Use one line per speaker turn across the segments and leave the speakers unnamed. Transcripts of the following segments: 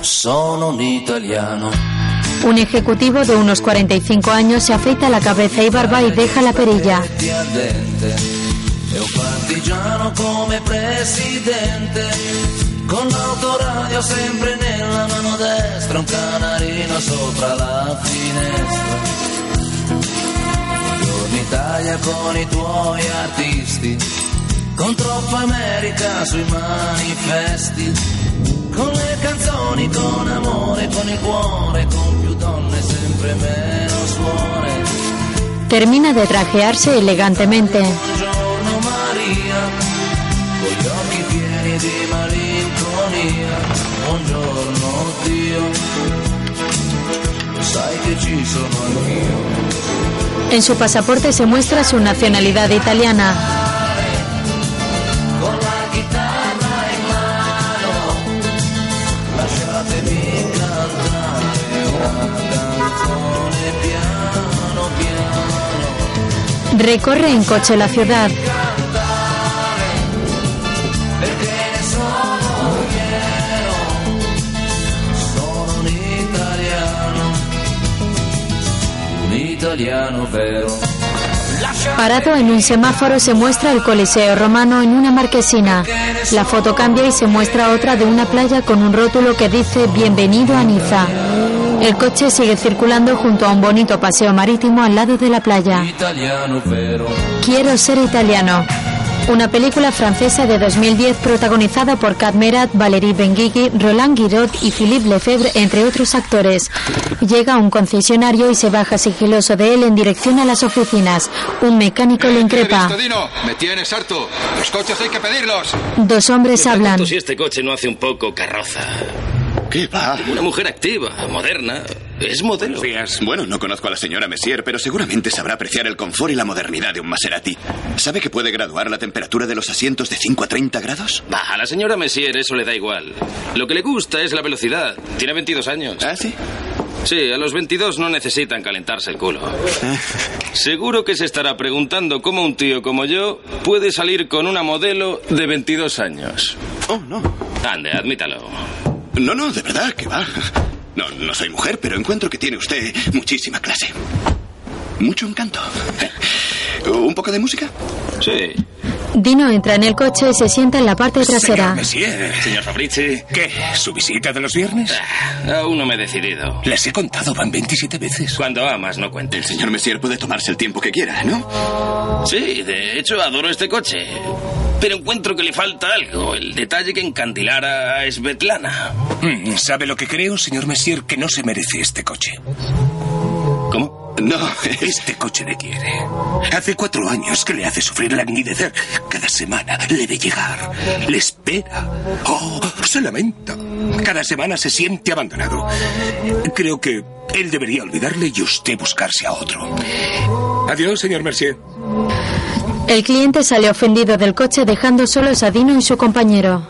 sono un italiano.
Un ejecutivo de unos 45 años se afeita la cabeza y barba y deja la perilla.
E un partigiano come presidente, con l'autoradio sempre nella mano destra, un canarino sopra la finestra. Buongiorno Italia con i tuoi artisti, con troppa America sui manifesti, con le canzoni, con amore, con il cuore, con più donne, sempre meno suore.
Termina de trajearse elegantemente.
Buongiorno Maria, con gli occhi pieni di malinconia. Buongiorno Dio, sai che ci sono anch'io.
En su pasaporte se muestra su nacionalidad italiana. Recorre en coche la ciudad. Parado en un semáforo se muestra el Coliseo romano en una marquesina. La foto cambia y se muestra otra de una playa con un rótulo que dice Bienvenido a Niza. El coche sigue circulando junto a un bonito paseo marítimo al lado de la playa.
Italiano.
Quiero ser italiano. Una película francesa de 2010 protagonizada por Kat Merat, Valérie Benguigui, Roland Guiraud y Philippe Lefebvre, entre otros actores. Llega a un concesionario y se baja sigiloso de él en dirección a las oficinas. Un mecánico le increpa.
Me tienes harto. Los coches hay que pedirlos.
Dos hombres hablan.
Si este coche no hace un poco carroza.
¿Qué va?
Una mujer activa, moderna. Es modelo.
Bueno, no conozco a la señora Messier, pero seguramente sabrá apreciar el confort y la modernidad de un Maserati. ¿Sabe que puede graduar la temperatura de los asientos de 5 a 30 grados?
Va, a la señora Messier eso le da igual. Lo que le gusta es la velocidad. Tiene 22 años.
¿Ah, sí?
Sí, a los 22 no necesitan calentarse el culo. Seguro que se estará preguntando cómo un tío como yo puede salir con una modelo de 22 años.
Oh, no.
Ande, admítalo.
No, no, de verdad, que va. No, no soy mujer, pero encuentro que tiene usted muchísima clase. Mucho encanto. ¿Un poco de música?
Sí.
Dino entra en el coche y se sienta en la parte trasera.
Monsieur,
Señor Fabrici,
¿qué? ¿Su visita de los viernes?
aún no me he decidido.
Les he contado, van 27 veces.
Cuando amas, no
El
cuentes.
señor Messier puede tomarse el tiempo que quiera, ¿no?
Sí, de hecho adoro este coche. Pero encuentro que le falta algo, el detalle que encandilara a Svetlana.
Mm, ¿Sabe lo que creo, señor Messier? Que no se merece este coche.
¿Cómo?
No,
Este coche le quiere. Hace cuatro años que le hace sufrir languidecer. Cada semana le ve llegar. Le espera. Oh, se lamenta. Cada semana se siente abandonado. Creo que él debería olvidarle y usted buscarse a otro. Adiós, señor Mercier.
El cliente sale ofendido del coche dejando solos a Dino y su compañero.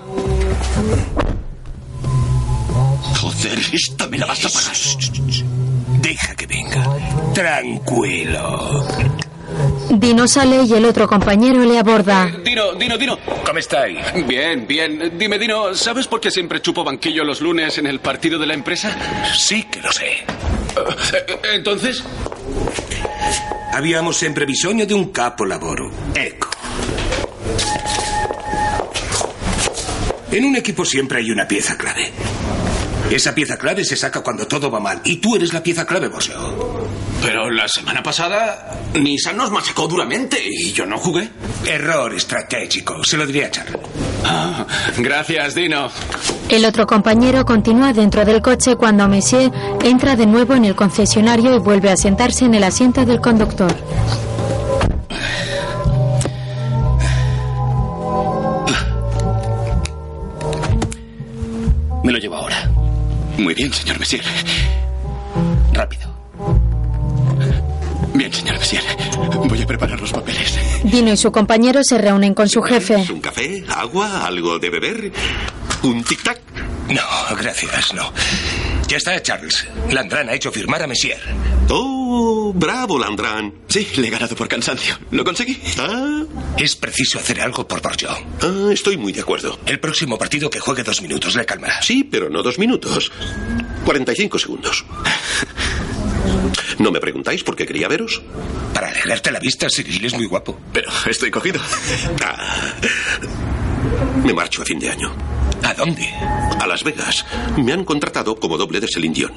Joder, esta me la vas a pagar.
Deja que Tranquilo.
Dino sale y el otro compañero le aborda.
Dino, Dino, Dino.
¿Cómo estáis?
Bien, bien. Dime, Dino, ¿sabes por qué siempre chupo banquillo los lunes en el partido de la empresa?
Sí que lo sé.
Eh, Entonces,
Abbiamo sempre bisogno di un capo lavoro. Ecco. En un equipo siempre hay una pieza clave. Esa pieza clave se saca cuando todo va mal. Y tú eres la pieza clave, Boseo.
pero la semana pasada Nissan nos machacó duramente y yo no jugué.
Error estratégico. Se lo diré a Charlie.
Ah, gracias, Dino.
El otro compañero continúa dentro del coche cuando Messier entra de nuevo en el concesionario y vuelve a sentarse en el asiento del conductor.
Me lo llevo ahora.
Muy bien, señor Messier.
Rápido.
Bien, señor Messier. Voy a preparar los papeles.
Dino y su compañero se reúnen con su jefe.
¿Un café? ¿Agua? ¿Algo de beber? ¿Un tic-tac?
No, gracias, no. Ya está, Charles. Landran ha hecho firmar a Messier.
Oh,
bravo, Landrán.
Sí, le he ganado por cansancio. Lo conseguí.
Ah,
Es preciso hacer algo por Borjo.
ah, estoy muy de acuerdo.
El próximo partido que juegue dos minutos le calmará.
Sí, pero no dos minutos. 45 segundos. ¿No me preguntáis por qué quería veros?
Para alegrarte la vista, Cyril es muy guapo.
Pero estoy cogido.
Ah, me marcho a fin de año.
¿A dónde?
A Las Vegas. Me han contratado como doble de Celine Dion.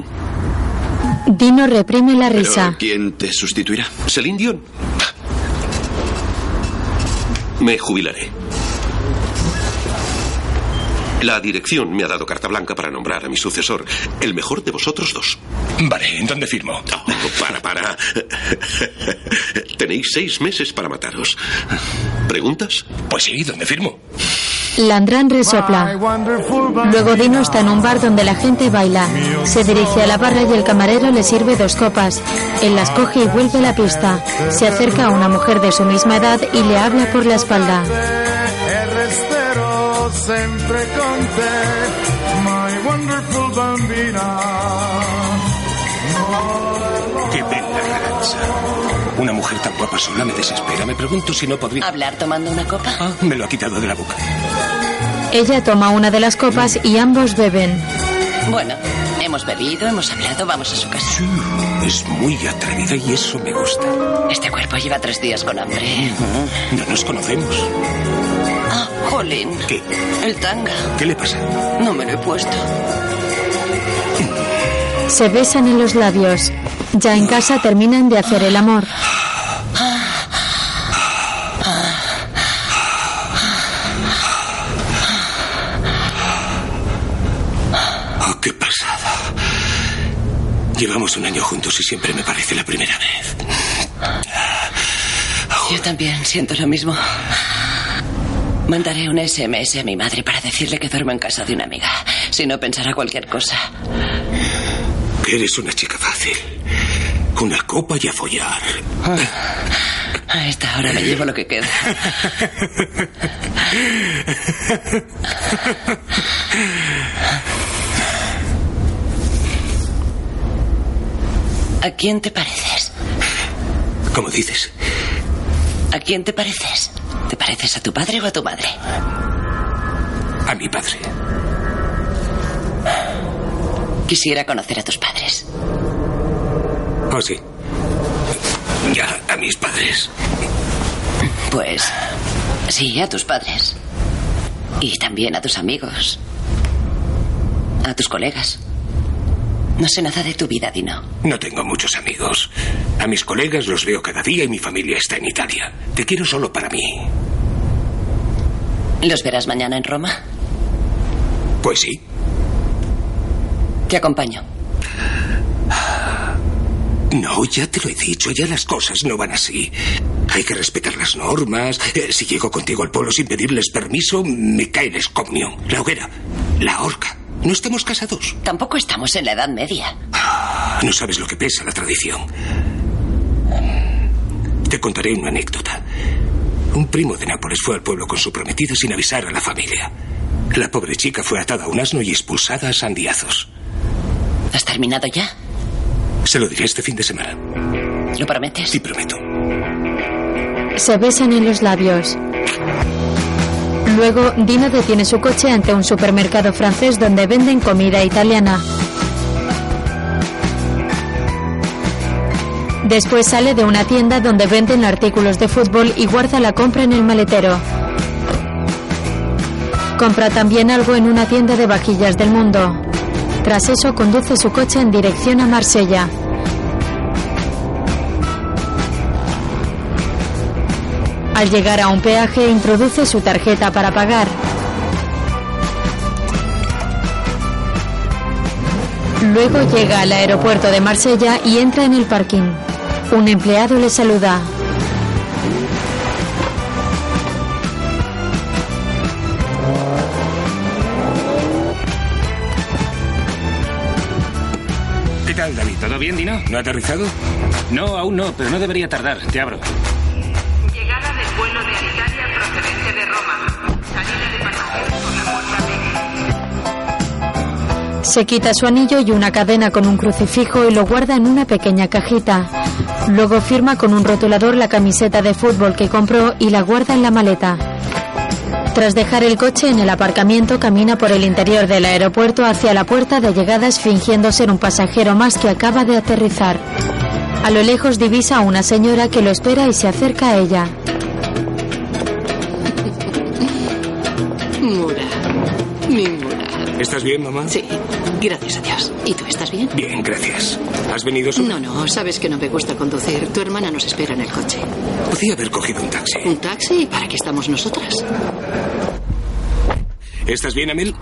Dino reprime la
Pero,
risa.
¿Quién te sustituirá?
Celine Dion. Me jubilaré. La dirección me ha dado carta blanca para nombrar a mi sucesor, el mejor de vosotros dos.
Vale, ¿en dónde firmo?
Oh, para, para. Tenéis seis meses para mataros. ¿Preguntas?
Pues sí, ¿dónde firmo?
Landrán resopla. Luego Dino está en un bar donde la gente baila. Se dirige a la barra y el camarero le sirve dos copas. Él las coge y vuelve a la pista. Se acerca a una mujer de su misma edad y le habla por la espalda.
Guapa sola me desespera. Me pregunto si no podría...
¿Hablar tomando una copa?
Ah, me lo ha quitado de la boca.
Ella toma una de las copas y ambos beben.
Bueno, hemos bebido, hemos hablado, vamos a su casa.
Es muy atrevida y eso me gusta.
Este cuerpo lleva tres días con hambre.
No nos conocemos.
Ah, Jolín.
¿Qué?
El tanga.
¿Qué le pasa?
No me lo he puesto.
Se besan en los labios. Ya en casa terminan de hacer el amor.
Oh, qué pasada. Llevamos un año juntos y siempre me parece la primera vez.
Yo también siento lo mismo. Mandaré un SMS a mi madre para decirle que duermo en casa de una amiga. Si no, pensará cualquier cosa.
Que eres una chica fácil. Una copa y a follar.
A esta hora me llevo lo que queda. ¿A quién te pareces?
¿Cómo dices?
¿A quién te pareces? ¿Te pareces a tu padre o a tu madre?
A mi padre.
Quisiera conocer a tus padres.
Oh, sí. Ya, a mis padres.
Pues sí, a tus padres. Y también a tus amigos. A tus colegas. No sé nada de tu vida, Dino.
No tengo muchos amigos. A mis colegas los veo cada día y mi familia está en Italia. Te quiero solo para mí.
¿Los verás mañana en Roma?
Pues sí.
Te acompaño.
No, ya te lo he dicho, ya las cosas no van así. Hay que respetar las normas. Eh, si llego contigo al pueblo sin pedirles permiso, me cae el escomnio. La hoguera, la horca. No estamos casados.
Tampoco estamos en la Edad Media.
No sabes lo que pesa la tradición. Te contaré una anécdota. Un primo de Nápoles fue al pueblo con su prometida sin avisar a la familia. La pobre chica fue atada a un asno y expulsada a sandiazos.
¿Has terminado ya?
Se lo diré este fin de semana.
¿Lo prometes?
Sí, prometo.
Se besan en los labios. Luego, Dino detiene su coche ante un supermercado francés donde venden comida italiana. Después sale de una tienda donde venden artículos de fútbol y guarda la compra en el maletero. Compra también algo en una tienda de vajillas del mundo. Tras eso, conduce su coche en dirección a Marsella. Al llegar a un peaje, introduce su tarjeta para pagar. Luego llega al aeropuerto de Marsella y entra en el parking. Un empleado le saluda.
¿Qué tal, David? ¿Todo bien, Dino?
¿No ha aterrizado?
No, aún no, pero no debería tardar. Te abro.
Se quita su anillo y una cadena con un crucifijo y lo guarda en una pequeña cajita. Luego firma con un rotulador la camiseta de fútbol que compró y la guarda en la maleta. Tras dejar el coche en el aparcamiento, camina por el interior del aeropuerto hacia la puerta de llegadas fingiendo ser un pasajero más que acaba de aterrizar. A lo lejos divisa a una señora que lo espera y se acerca a ella.
Mura. Mi Mura.
¿Estás bien, mamá?
Sí, gracias a Dios. ¿Y tú estás bien?
Bien, gracias. ¿Has venido sola?
No, no, sabes que no me gusta conducir. Tu hermana nos espera en el coche.
Podía haber cogido un taxi.
¿Un taxi? ¿Para qué estamos nosotras?
¿Estás bien, Amel?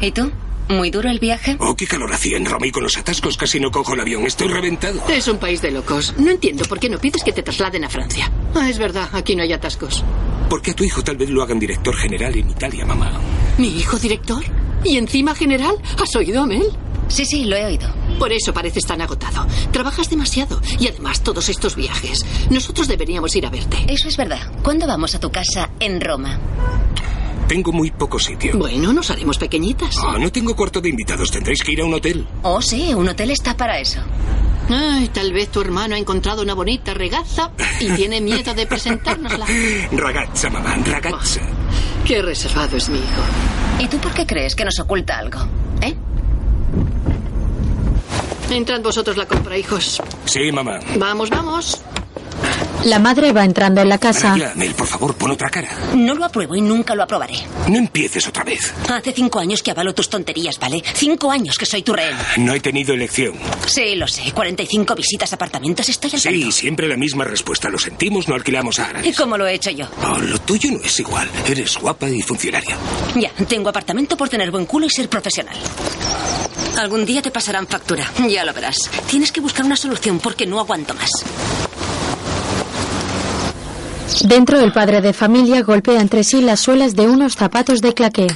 ¿Y tú? ¿Muy duro el viaje?
Oh, qué calor hacía en Roma y con los atascos casi no cojo el avión. Estoy reventado.
Es un país de locos. No entiendo por qué no pides que te trasladen a Francia. Ah, es verdad, aquí no hay atascos.
Porque a tu hijo tal vez lo hagan director general en Italia, mamá.
¿Mi hijo director? ¿Y encima general? ¿Has oído, Amel?
Sí, sí, lo he oído.
Por eso pareces tan agotado. Trabajas demasiado. Y además todos estos viajes. Nosotros deberíamos ir a verte.
Eso es verdad. ¿Cuándo vamos a tu casa en Roma?
Tengo muy poco sitio.
Bueno, nos haremos pequeñitas.
Ah, no tengo cuarto de invitados. Tendréis que ir a un hotel.
Oh, sí, un hotel está para eso.
Ay, tal vez tu hermano ha encontrado una bonita regaza y tiene miedo de presentárnosla.
Ragazza, mamá, ragazza.
Qué reservado es mi hijo.
¿Y tú por qué crees que nos oculta algo? ¿Eh?
Entrad vosotros la compra, hijos.
Sí, mamá.
Vamos, vamos.
La madre va entrando en la casa.
Maravilla, por favor, pon otra cara.
No lo apruebo y nunca lo aprobaré.
No empieces otra vez.
Hace cinco años que avalo tus tonterías, ¿vale? Cinco años que soy tu rehén.
No he tenido elección.
Sí, lo sé. 45 visitas a apartamentos, estoy al
Sí,
tanto.
siempre la misma respuesta. Lo sentimos, no alquilamos a
¿Y cómo lo he hecho yo?
Oh, lo tuyo no es igual. Eres guapa y funcionaria.
Ya, tengo apartamento por tener buen culo y ser profesional. Algún día te pasarán factura, ya lo verás. Tienes que buscar una solución porque no aguanto más.
Dentro, el padre de familia golpea entre sí las suelas de unos zapatos de claqué.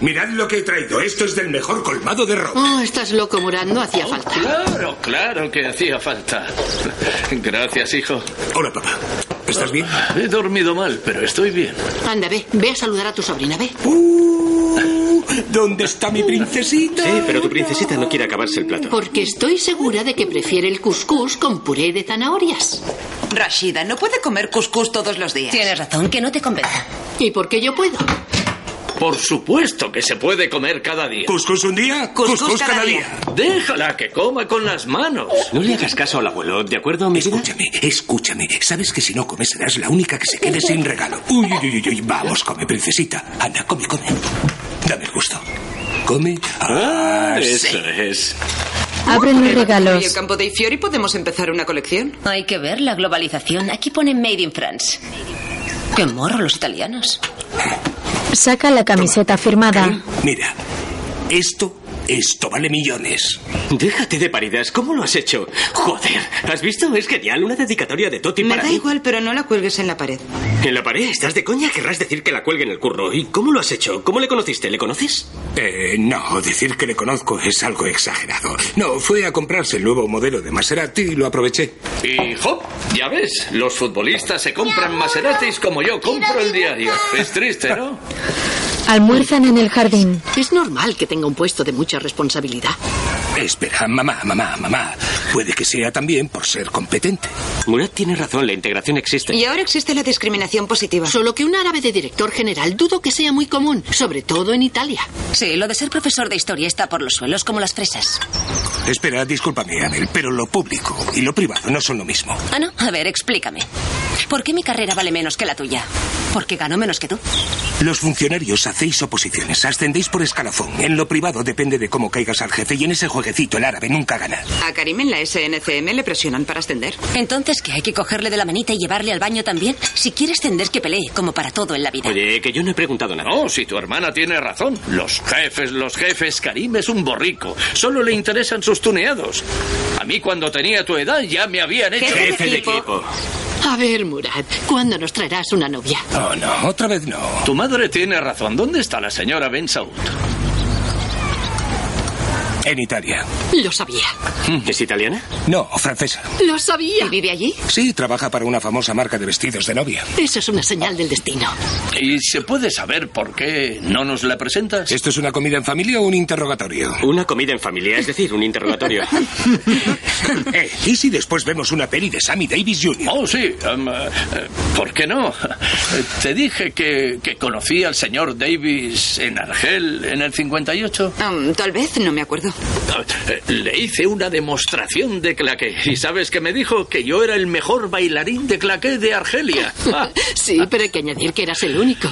Mirad lo que he traído. Esto es del mejor colmado de Roma.
Oh, estás loco, Murad. No hacía falta.
Claro, claro que hacía falta. Gracias, hijo.
Hola, papá. ¿Estás bien?
He dormido mal, pero estoy bien.
Anda, ve. Ve a saludar a tu sobrina, ve.
Uh, ¿Dónde está mi princesita?
Sí, pero tu princesita no quiere acabarse el plato.
Porque estoy segura de que prefiere el cuscús con puré de zanahorias.
Rashida, no puede comer cuscús todos los días.
Tienes razón, que no te convenza.
¿Y por qué yo puedo?
Por supuesto que se puede comer cada día.
¿Cuscús un día? Cuscús, cada, día.
Déjala que coma con las manos.
No le hagas caso al abuelo, ¿de acuerdo, mi vida?
Escúchame, escúchame. Sabes que si no comes serás la única que se quede sin regalo. Uy, uy, uy, uy. Vamos, come, princesita. Anda, come, come. Dame el gusto. Come.
Ah,
sí.
eso es.
Abren los
¿Y el
regalos.
campo dei Fiori podemos empezar una colección?
Hay que ver la globalización. Aquí pone Made in France. Qué morro los italianos.
Saca la camiseta firmada.
Mira, esto, esto vale millones.
Déjate de paridas, ¿cómo lo has hecho? Joder, ¿has visto? Es genial, una dedicatoria de Toti
Me
para
da
mí.
igual, pero no la cuelgues en la pared.
¿En la pared? ¿Estás de coña? Querrás decir que la cuelgue en el curro. ¿Y cómo lo has hecho? ¿Cómo le conociste? ¿Le conoces?
Eh, no, decir que le conozco es algo exagerado. No, fue a comprarse el nuevo modelo de Maserati y lo aproveché.
Y hop, ya ves, los futbolistas se compran Maseratis como yo compro el diario. Es triste, ¿no?
Almuerzan en el jardín.
Es normal que tenga un puesto de mucha responsabilidad.
Espera, mamá, mamá, mamá. Puede que sea también por ser competente.
Murat tiene razón, la integración existe.
Y ahora existe la discriminación positiva.
Solo que un árabe de director general dudo que sea muy común, sobre todo en Italia.
Sí, lo de ser profesor de historia está por los suelos como las fresas.
Espera, discúlpame, Anel, pero lo público y lo privado no son lo mismo.
Ah, no. A ver, explícame. ¿Por qué mi carrera vale menos que la tuya? ¿Por qué gano menos que tú?
Los funcionarios hacéis oposiciones, ascendéis por escalafón. En lo privado depende de cómo caigas al jefe y en ese jueguecito el árabe nunca gana.
A Karim en la SNCM le presionan para ascender.
Entonces, ¿qué? ¿Hay que cogerle de la manita y llevarle al baño también? Si quiere ascender, que pelee, como para todo en la vida.
Oye, que yo no he preguntado nada.
No, si tu hermana tiene razón. Los jefes, los jefes. Karim es un borrico. Solo le interesan sus tuneados. A mí cuando tenía tu edad ya me habían hecho...
Jefe de equipo.
A ver, Murad, ¿cuándo nos traerás una novia?
Oh, no, otra vez no.
Tu madre tiene razón. ¿Dónde está la señora Ben Saud?
En Italia.
Lo sabía.
¿Es italiana?
No, francesa.
Lo sabía.
¿Y vive allí?
Sí, trabaja para una famosa marca de vestidos de novia.
Eso es una señal del destino.
¿Y se puede saber por qué no nos la presentas?
¿Esto es una comida en familia o un interrogatorio?
Una comida en familia, es decir, un interrogatorio.
eh, ¿Y si después vemos una peli de Sammy Davis Jr.?
Oh, sí. um, eh, ¿Por qué no? Te dije que, que conocí al señor Davis en Argel en el 58.
Um, tal vez, no me acuerdo.
Eh, Le hice una demostración de claqué. ¿Y sabes qué me dijo? Que yo era el mejor bailarín de claqué de Argelia. Ah.
Sí, pero hay que añadir que eras el único.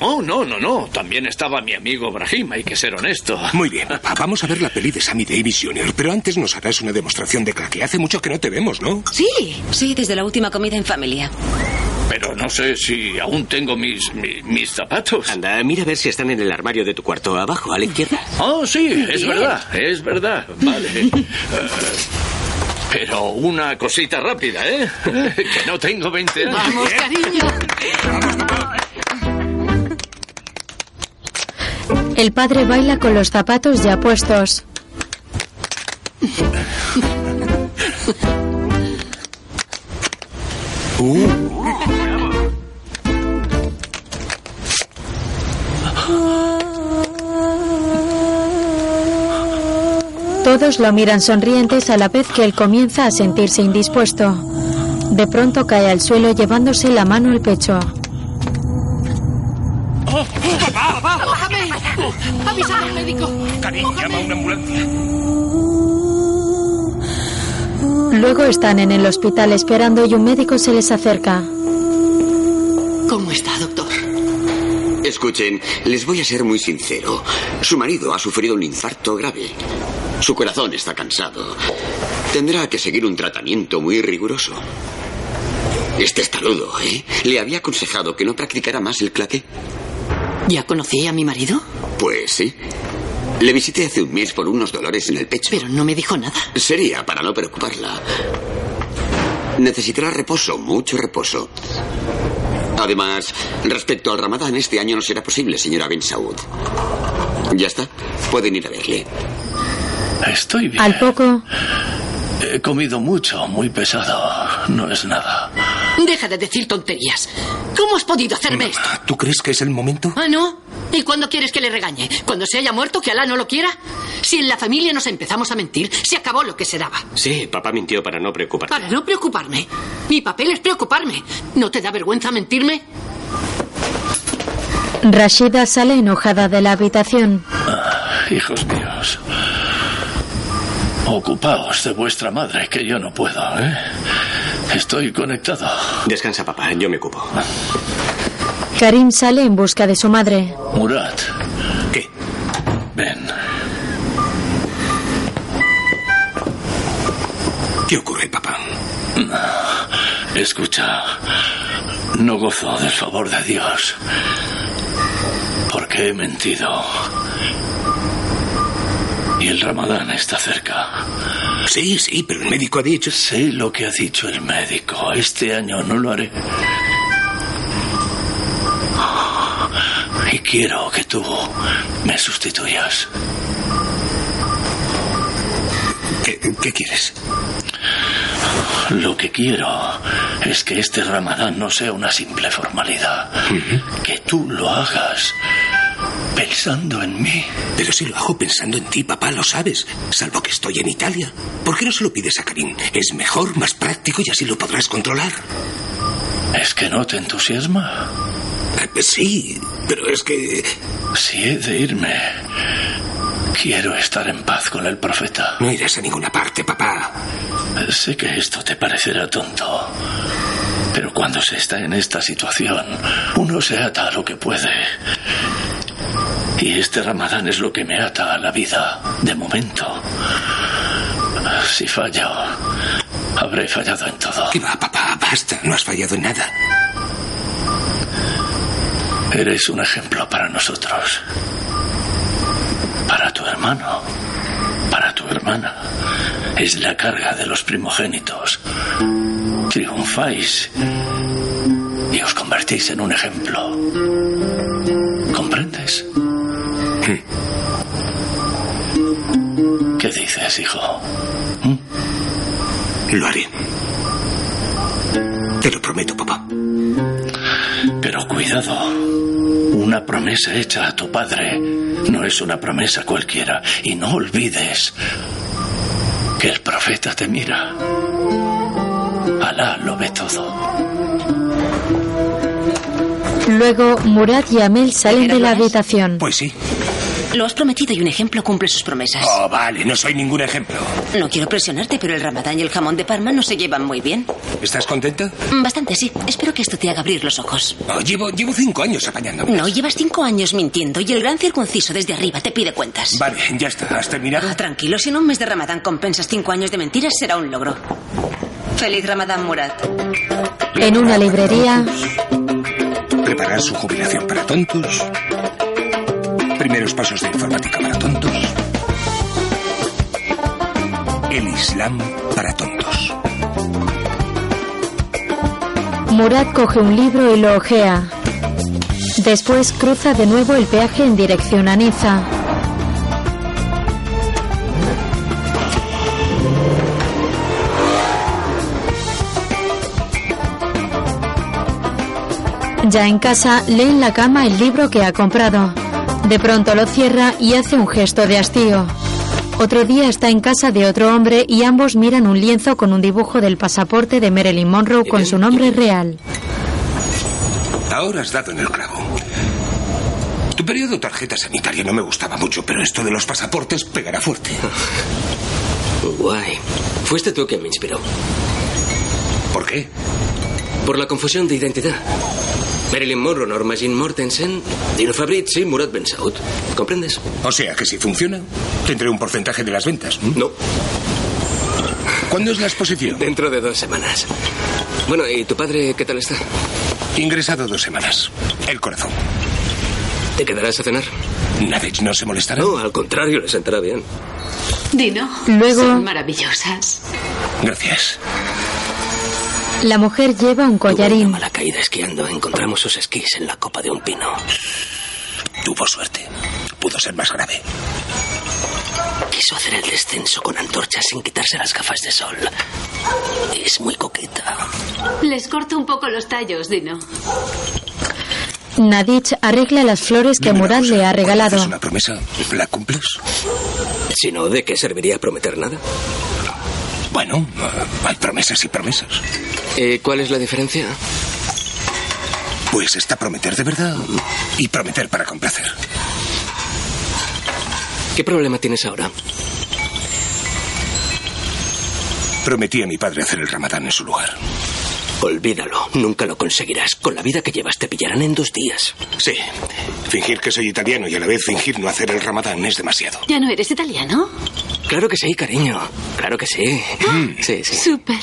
Oh, no, no, no. También estaba mi amigo Brahim, hay que ser honesto.
Muy bien, papá, vamos a ver la peli de Sammy Davis Jr., pero antes nos harás una demostración de claque. Hace mucho que no te vemos, ¿no?
Sí, sí, desde la última comida en familia.
Pero no sé si aún tengo mis, mi- mis, zapatos.
Anda, mira a ver si están en el armario de tu cuarto, abajo, a la izquierda.
Oh, sí, es verdad, es verdad. Vale. Eh, pero una cosita rápida, ¿eh? Que no tengo 20 años.
Vamos, cariño.
El padre baila con los zapatos ya puestos. Todos lo miran sonrientes a la vez que él comienza a sentirse indispuesto. De pronto cae al suelo llevándose la mano al pecho.
¡Mójame! ¡Avisa al médico!
Karim, llama a una ambulancia.
Luego están en el hospital esperando y un médico se les acerca.
¿Cómo está, doctor?
Escuchen, les voy a ser muy sincero. Su marido ha sufrido un infarto grave. Su corazón está cansado. Tendrá que seguir un tratamiento muy riguroso. Este estaludo, ¿eh? Le había aconsejado que no practicara más el claqué.
¿Ya conocí a mi marido?
Pues sí. Le visité hace un mes por unos dolores en el pecho.
Pero no me dijo nada.
Sería para no preocuparla. Necesitará reposo, mucho reposo. Además, respecto al ramadán, este año no será posible, señora Ben Saud. Ya está. Pueden ir a verle.
Estoy bien.
Al poco,
He comido mucho, muy pesado. No es nada.
Deja de decir tonterías. ¿Cómo has podido hacerme esto?
¿Tú crees que es el momento?
¿Ah, no? ¿Y cuándo quieres que le regañe? ¿Cuando se haya muerto, que Alá no lo quiera? Si en la familia nos empezamos a mentir, se acabó lo que se daba.
Sí, papá mintió para no preocuparte.
Para no preocuparme. Mi papel es preocuparme. ¿No te da vergüenza mentirme?
Rashida sale enojada de la habitación.
Hijos míos. Ocupaos de vuestra madre, que yo no puedo, ¿eh? Estoy conectado.
Descansa, papá, yo me ocupo.
Karim sale en busca de su madre.
Murat.
¿Qué?
Ven.
¿Qué ocurre, papá?
Escucha. No gozo del favor de Dios. Porque he mentido. Y el ramadán está cerca.
Sí, sí, pero el médico ha dicho...
Sé lo que ha dicho el médico. Este año no lo haré. Y quiero que tú me sustituyas.
¿Qué, qué quieres?
Lo que quiero es que este ramadán no sea una simple formalidad. Que tú lo hagas pensando en mí.
Pero si lo hago pensando en ti, papá, lo sabes. Salvo que estoy en Italia. ¿Por qué no se lo pides a Karim? Es mejor, más práctico y así lo podrás controlar.
¿Es que no te entusiasma?
Eh, Sí, pero es que...
Si he de irme, quiero estar en paz con el profeta.
No irás a ninguna parte, papá.
Sé que esto te parecerá tonto, pero cuando se está en esta situación, uno se ata a lo que puede. Y este ramadán es lo que me ata a la vida, de momento. Si fallo, habré fallado en todo.
¿Qué va, papá? Basta, no has fallado en nada.
Eres un ejemplo para nosotros. Para tu hermano. Para tu hermana. Es la carga de los primogénitos. Triunfáis. Y os convertís en un ejemplo. ¿Comprendes? olvides, hijo.
Lo haré. Te lo prometo, papá.
Pero cuidado. Una promesa hecha a tu padre no es una promesa cualquiera. Y no olvides que el profeta te mira. Alá lo ve todo.
Luego, Murad y Amel salen de la habitación.
Pues sí.
Lo has prometido y un ejemplo cumple sus promesas.
Oh, vale, no soy ningún ejemplo.
No quiero presionarte, pero el ramadán y el jamón de Parma no se llevan muy bien.
¿Estás contenta?
Bastante, sí. Espero que esto te haga abrir los ojos.
Oh, llevo, llevo cinco años apañándome.
No, llevas cinco años mintiendo y el gran circunciso desde arriba te pide cuentas.
Vale, ya está. ¿Has terminado?
Ah, tranquilo, si en un mes de ramadán compensas cinco años de mentiras, será un logro. Feliz ramadán, Murad.
En una librería,
Preparar su jubilación para tontos. Primeros pasos de informática para tontos. El Islam para tontos.
Murad coge un libro y lo ojea. Después cruza de nuevo el peaje en dirección a Niza. Ya en casa, lee en la cama el libro que ha comprado. De pronto lo cierra y hace un gesto de hastío. Otro día está en casa de otro hombre y ambos miran un lienzo con un dibujo del pasaporte de Marilyn Monroe con su nombre real.
Ahora has dado en el clavo. Tu periodo tarjeta sanitaria no me gustaba mucho, pero esto de los pasaportes pegará fuerte.
Guay. Fuiste tú quien me inspiró.
¿Por qué?
Por la confusión de identidad. Marilyn Monroe, Norma Jean Mortensen, Dino Fabrizi, Murat Ben Saud. ¿Comprendes?
O sea que si funciona, tendré un porcentaje de las ventas. ¿m?
No.
¿Cuándo es la exposición?
Dentro de dos semanas. Bueno, ¿y tu padre qué tal está?
Ingresado dos semanas. El corazón.
¿Te quedarás a cenar?
Nadie no se molestará.
No, al contrario, le sentará bien.
Dino.
Luego-
Son maravillosas.
Gracias.
La mujer lleva un collarín.
La caída esquiando. Encontramos sus esquís en la copa de un pino.
Tuvo suerte. Pudo ser más grave.
Quiso hacer el descenso con antorchas sin quitarse las gafas de sol. Es muy coqueta.
Les corto un poco los tallos, Dino.
Nadich arregla las flores que Murad le ha regalado.
¿Es una promesa? ¿La cumples?
Si no, ¿de qué serviría prometer nada?
Bueno, eh, hay promesas y promesas.
Eh, ¿Cuál es la diferencia?
Pues está prometer de verdad y prometer para complacer.
¿Qué problema tienes ahora?
Prometí a mi padre hacer el ramadán en su lugar.
Olvídalo, nunca lo conseguirás. Con la vida que llevas te pillarán en dos días.
Sí, fingir que soy italiano y a la vez fingir no hacer el ramadán es demasiado.
¿Ya no eres italiano?
Claro que sí, cariño. Claro que sí. Sí, sí.
Súper.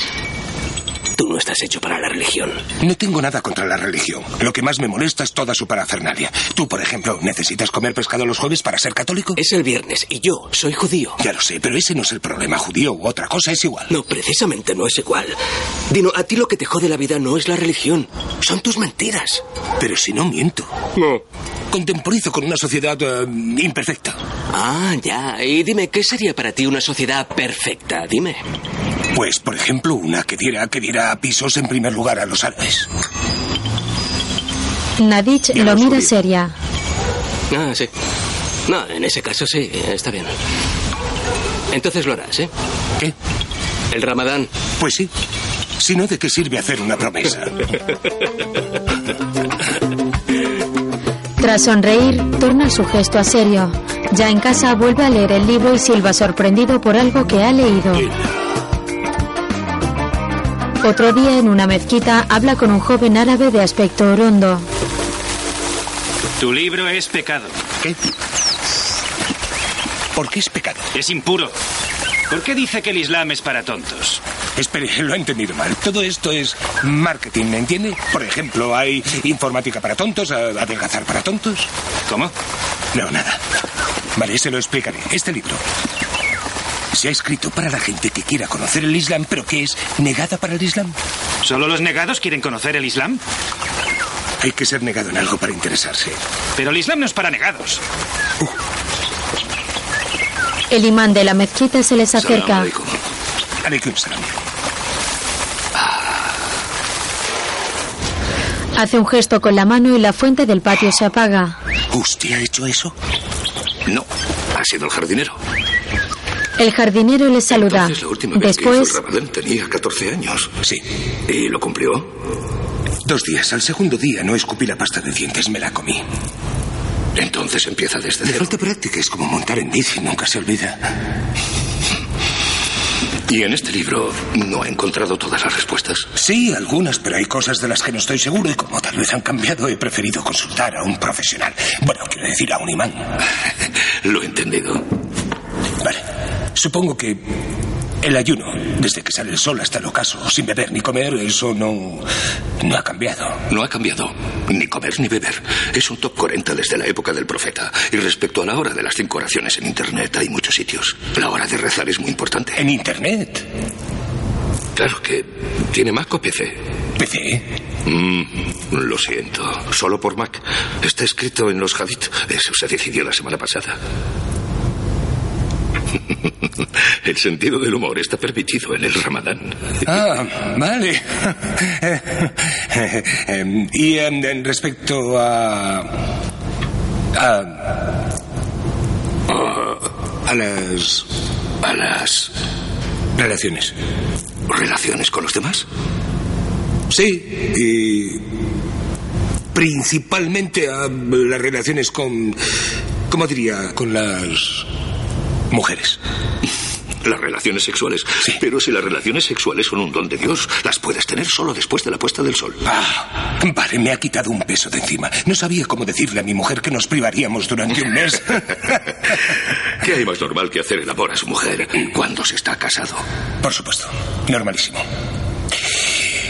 Tú no estás hecho para la religión.
No tengo nada contra la religión. Lo que más me molesta es toda su parafernalia. Tú, por ejemplo, ¿necesitas comer pescado los jueves para ser católico?
Es el viernes y yo soy judío.
Ya lo sé, pero ese no es el problema. Judío u otra cosa es igual.
No, precisamente no es igual. Dino, a ti lo que te jode la vida no es la religión. Son tus mentiras.
Pero si no miento.
No.
Contemporizo con una sociedad eh, imperfecta.
Ah, ya. Y dime, ¿qué sería para ti una sociedad perfecta? Dime.
Pues, por ejemplo, una que diera, que diera pisos en primer lugar a los árabes.
Nadich lo mira seria.
Ah, sí. No, en ese caso sí, está bien. Entonces lo harás, ¿eh?
¿Qué?
El ramadán.
Pues sí. Si no, ¿de qué sirve hacer una promesa?
Tras sonreír, torna su gesto a serio. Ya en casa vuelve a leer el libro y silba sorprendido por algo que ha leído. Otro día en una mezquita habla con un joven árabe de aspecto orondo.
Tu libro es pecado.
¿Qué? ¿Por qué es pecado?
Es impuro. ¿Por qué dice que el Islam es para tontos?
Espere, lo he entendido mal. Todo esto es marketing, ¿me entiende? Por ejemplo, hay informática para tontos, adelgazar para tontos.
¿Cómo?
No, nada. Vale, se lo explicaré. Este libro se ha escrito para la gente que quiera conocer el Islam, pero que es negada para el Islam.
¿Solo los negados quieren conocer el Islam?
Hay que ser negado en algo para interesarse.
Pero el Islam no es para negados.
El imán de la mezquita se les acerca. Hace un gesto con la mano y la fuente del patio se apaga.
¿Usted ha hecho eso?
No, ha sido el jardinero.
El jardinero les saluda.
Entonces, la última vez que hizo
Después,
el Ramadán tenía 14 años.
Sí.
¿Y lo cumplió?
Dos días. Al segundo día no escupí la pasta de dientes, me la comí.
Entonces empieza desde
Le
cero.
falta práctica, es como montar en bici, nunca se olvida.
Y en este libro no ha encontrado todas las respuestas.
Sí, algunas, pero hay cosas de las que no estoy seguro y como tal vez han cambiado, he preferido consultar a un profesional. Bueno, quiero decir a un imán.
Lo he entendido.
Vale. Supongo que el ayuno, desde que sale el sol hasta el ocaso, sin beber ni comer, eso no, no ha cambiado.
No ha cambiado. Ni comer ni beber. Es un top 40 desde la época del profeta. Y respecto a la hora de las cinco oraciones en Internet, hay muchos sitios. La hora de rezar es muy importante.
¿En Internet?
Claro que tiene Mac o PC.
¿PC?
Mm, lo siento. Solo por Mac. Está escrito en los Hadith. Eso se decidió la semana pasada. El sentido del humor está permitido en el Ramadán.
Ah, vale. Em, y em, en respecto a... a... a las...
A las
relaciones.
relaciones con los demás.
Sí, y principalmente a las relaciones con, ¿cómo diría? Con las mujeres.
Las relaciones sexuales. Pero si las relaciones sexuales son un don de Dios, las puedes tener solo después de la puesta del sol.
Ah, vale, me ha quitado un peso de encima. No sabía cómo decirle a mi mujer que nos privaríamos durante un mes.
¿Qué hay más normal que hacer el amor a su mujer cuando se está casado?
Por supuesto, normalísimo.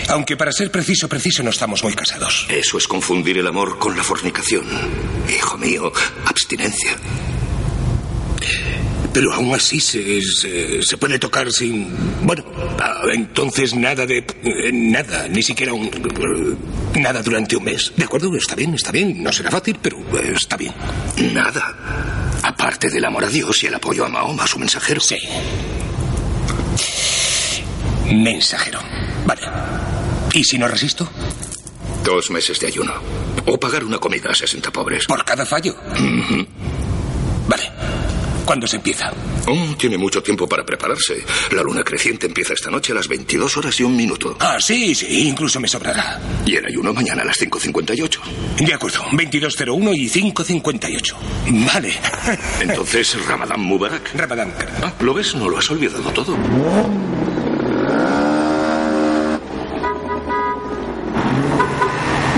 Aunque para ser preciso, preciso, no estamos muy casados.
Eso es confundir el amor con la fornicación. Hijo mío, abstinencia.
Pero aún así se, se, se puede tocar sin... Bueno, ah, entonces nada de... eh, Nada, ni siquiera un... eh, Nada durante un mes. De acuerdo, está bien, está bien. No será fácil, pero eh, está bien.
Nada. Aparte del amor a Dios y el apoyo a Mahoma, su mensajero.
Sí. Mensajero. Vale. ¿Y si no resisto?
Dos meses de ayuno. O pagar una comida a 60 pobres.
¿Por cada fallo? Vale. ¿Cuándo se empieza?
Oh, tiene mucho tiempo para prepararse. La luna creciente empieza esta noche a las 22 horas y un minuto.
Ah, sí, sí, incluso me sobrará.
Y el ayuno mañana a las 5.58.
De acuerdo, 22.01 y 5.58. Vale.
Entonces, Ramadán Mubarak.
Ramadán.
Ah, ¿lo ves? No lo has olvidado todo.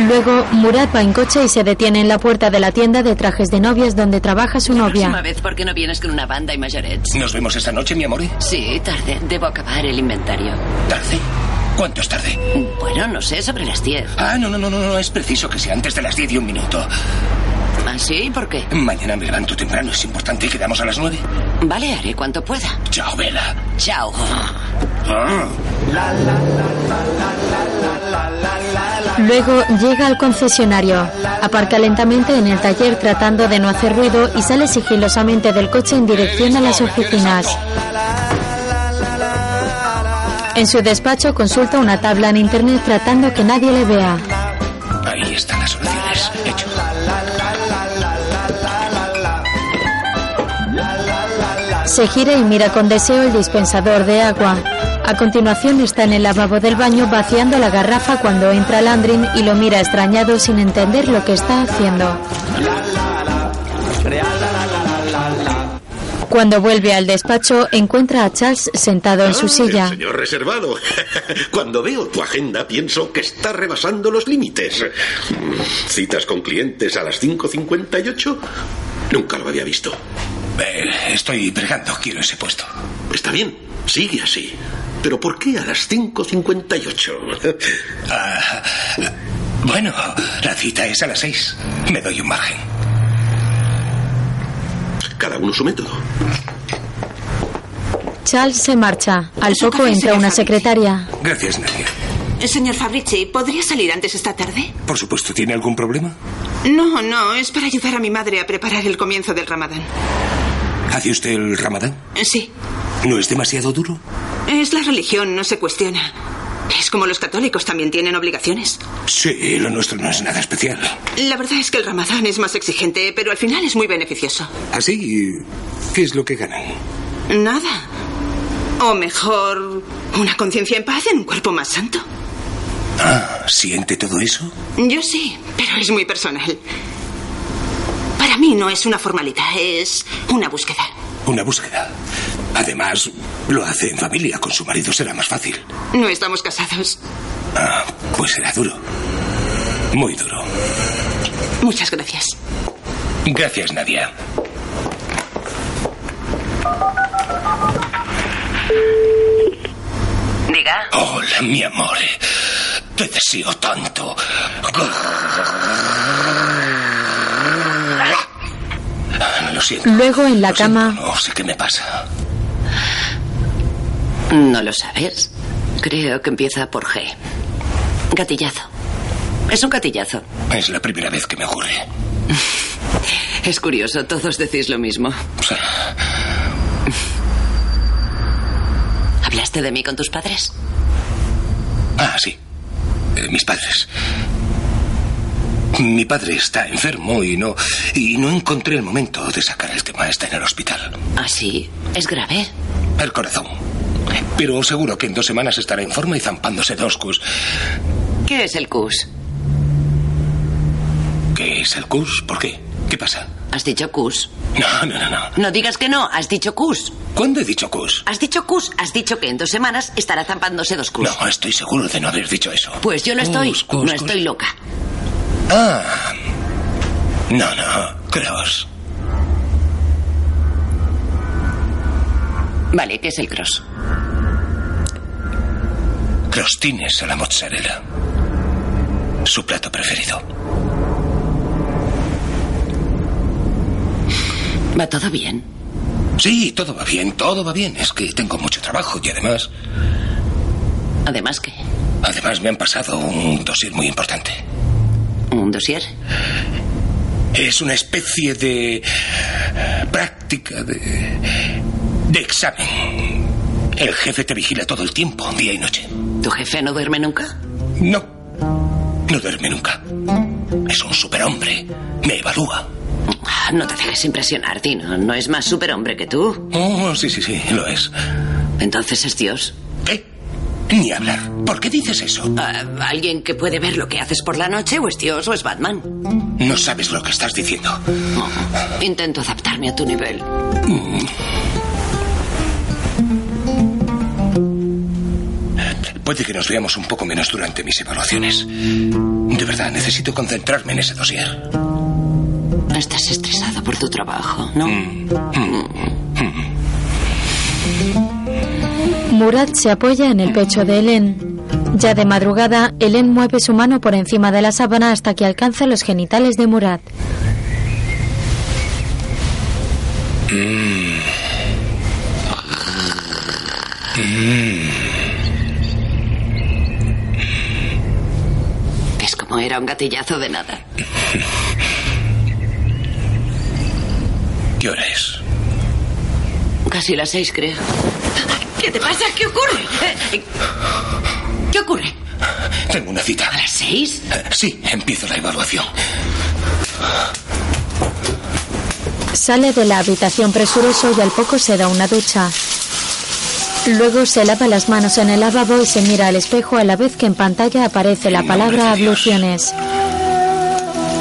Luego Murat va en coche y se detiene en la puerta de la tienda de trajes de novias donde trabaja su
La próxima
novia.
vez, ¿por qué no vienes con una banda y majorets?
¿Nos vemos esta noche, mi amor?
Sí, tarde. Debo acabar el inventario.
¿Tarde? ¿Cuánto es tarde?
Bueno, no sé, sobre las 10.
Ah, no, no, no, no, no, es preciso que sea antes de las 10 y un minuto.
¿Ah, sí? ¿Por qué?
Mañana me levanto temprano, es importante y quedamos a las 9.
Vale, haré cuanto pueda.
Chao, Vela.
Chao.
Luego llega al concesionario, aparca lentamente en el taller tratando de no hacer ruido y sale sigilosamente del coche en dirección a las oficinas. En su despacho consulta una tabla en internet tratando que nadie le vea.
Ahí están las soluciones. Hecho.
Se gira y mira con deseo el dispensador de agua. A continuación está en el lavabo del baño vaciando la garrafa cuando entra Landrin y lo mira extrañado sin entender lo que está haciendo. Cuando vuelve al despacho encuentra a Charles sentado en su
Ah,
silla.
el señor reservado. Cuando veo tu agenda pienso que está rebasando los límites. Citas con clientes a las 5.58. Nunca lo había visto.
Eh, estoy bregando, quiero ese puesto.
Está bien, sigue así. Pero ¿por qué a las 5.58?
Ah, bueno, la cita es a las 6. Me doy un margen.
Cada uno su método.
Charles se marcha. Al poco entra una
Fabrici.
secretaria.
Gracias, Nadia.
Eh, Señor Fabrici, ¿podría salir antes esta tarde?
Por supuesto, ¿tiene algún problema?
No, no, es para ayudar a mi madre a preparar el comienzo del ramadán.
¿Hace usted el ramadán?
Sí.
¿No es demasiado duro?
Es la religión, no se cuestiona. Es como los católicos también tienen obligaciones.
Sí, lo nuestro no es nada especial.
La verdad es que el ramadán es más exigente, pero al final es muy beneficioso.
¿Así? ¿Qué es lo que ganan?
Nada. O mejor, una conciencia en paz en un cuerpo más santo.
Ah, ¿siente todo eso?
Yo sí, pero es muy personal. Para mí no es una formalidad, es una búsqueda.
Una búsqueda. Además, lo hace en familia. Con su marido será más fácil.
No estamos casados.
Ah, pues será duro. Muy duro.
Muchas gracias.
Gracias, Nadia.
Diga.
Hola, mi amor. Te deseo tanto. Lo siento.
Luego en la cama,
No sé qué me pasa.
No lo sabes. Creo que empieza por G. Gatillazo. Es un gatillazo.
Es la primera vez que me ocurre.
Es curioso, todos decís lo mismo. ¿Hablaste de mí con tus padres?
Ah, sí. Eh, mis padres. Mi padre está enfermo y no. y no encontré el momento de sacar el tema. Está en el hospital.
¿Ah, sí? ¿Es grave?
El corazón. Pero seguro que en dos semanas estará en forma y zampándose dos cus.
¿Qué es el CUS?
¿Qué es el cus? ¿Por qué? ¿Qué pasa?
¿Has dicho CUS?
No, no, no, no.
No digas que no, has dicho CUS.
¿Cuándo he dicho cus?
Has dicho CUS, has dicho que en dos semanas estará zampándose dos CUS.
No, estoy seguro de no haber dicho eso.
Pues yo no estoy.
Cus, cus,
no
cus.
estoy loca.
Ah. No, no. Cross.
Vale, ¿qué es el cross?
Crostines a la mozzarella. Su plato preferido.
¿Va todo bien?
Sí, todo va bien, todo va bien. Es que tengo mucho trabajo y además.
¿Además qué?
Además me han pasado un dossier muy importante.
¿Un dossier?
Es una especie de práctica de. de examen. El jefe te vigila todo el tiempo, día y noche.
¿Tu jefe no duerme nunca?
No. No duerme nunca. Es un superhombre. Me evalúa.
Ah, No te dejes impresionar, Tino. ¿No es más superhombre que tú?
Oh, sí, sí, sí, lo es.
Entonces es Dios.
Ni hablar. ¿Por qué dices eso?
Ah, ¿Alguien que puede ver lo que haces por la noche o es Dios o es Batman?
No sabes lo que estás diciendo.
Intento adaptarme a tu nivel.
Puede que nos veamos un poco menos durante mis evaluaciones. De verdad, necesito concentrarme en ese dossier.
Estás estresado por tu trabajo, ¿no?
Murat se apoya en el pecho de Helen. Ya de madrugada, Helen mueve su mano por encima de la sábana hasta que alcanza los genitales de Murat.
Mm.
¿Ves cómo era un gatillazo de nada?
¿Qué hora es?
Casi las seis, creo. ¿Qué te pasa? ¿Qué ocurre? Eh, ¿Qué ocurre?
Tengo una cita.
¿A las seis?
Eh, Sí, empiezo la evaluación.
Sale de la habitación presuroso y al poco se da una ducha. Luego se lava las manos en el lavabo y se mira al espejo a la vez que en pantalla aparece la palabra abluciones.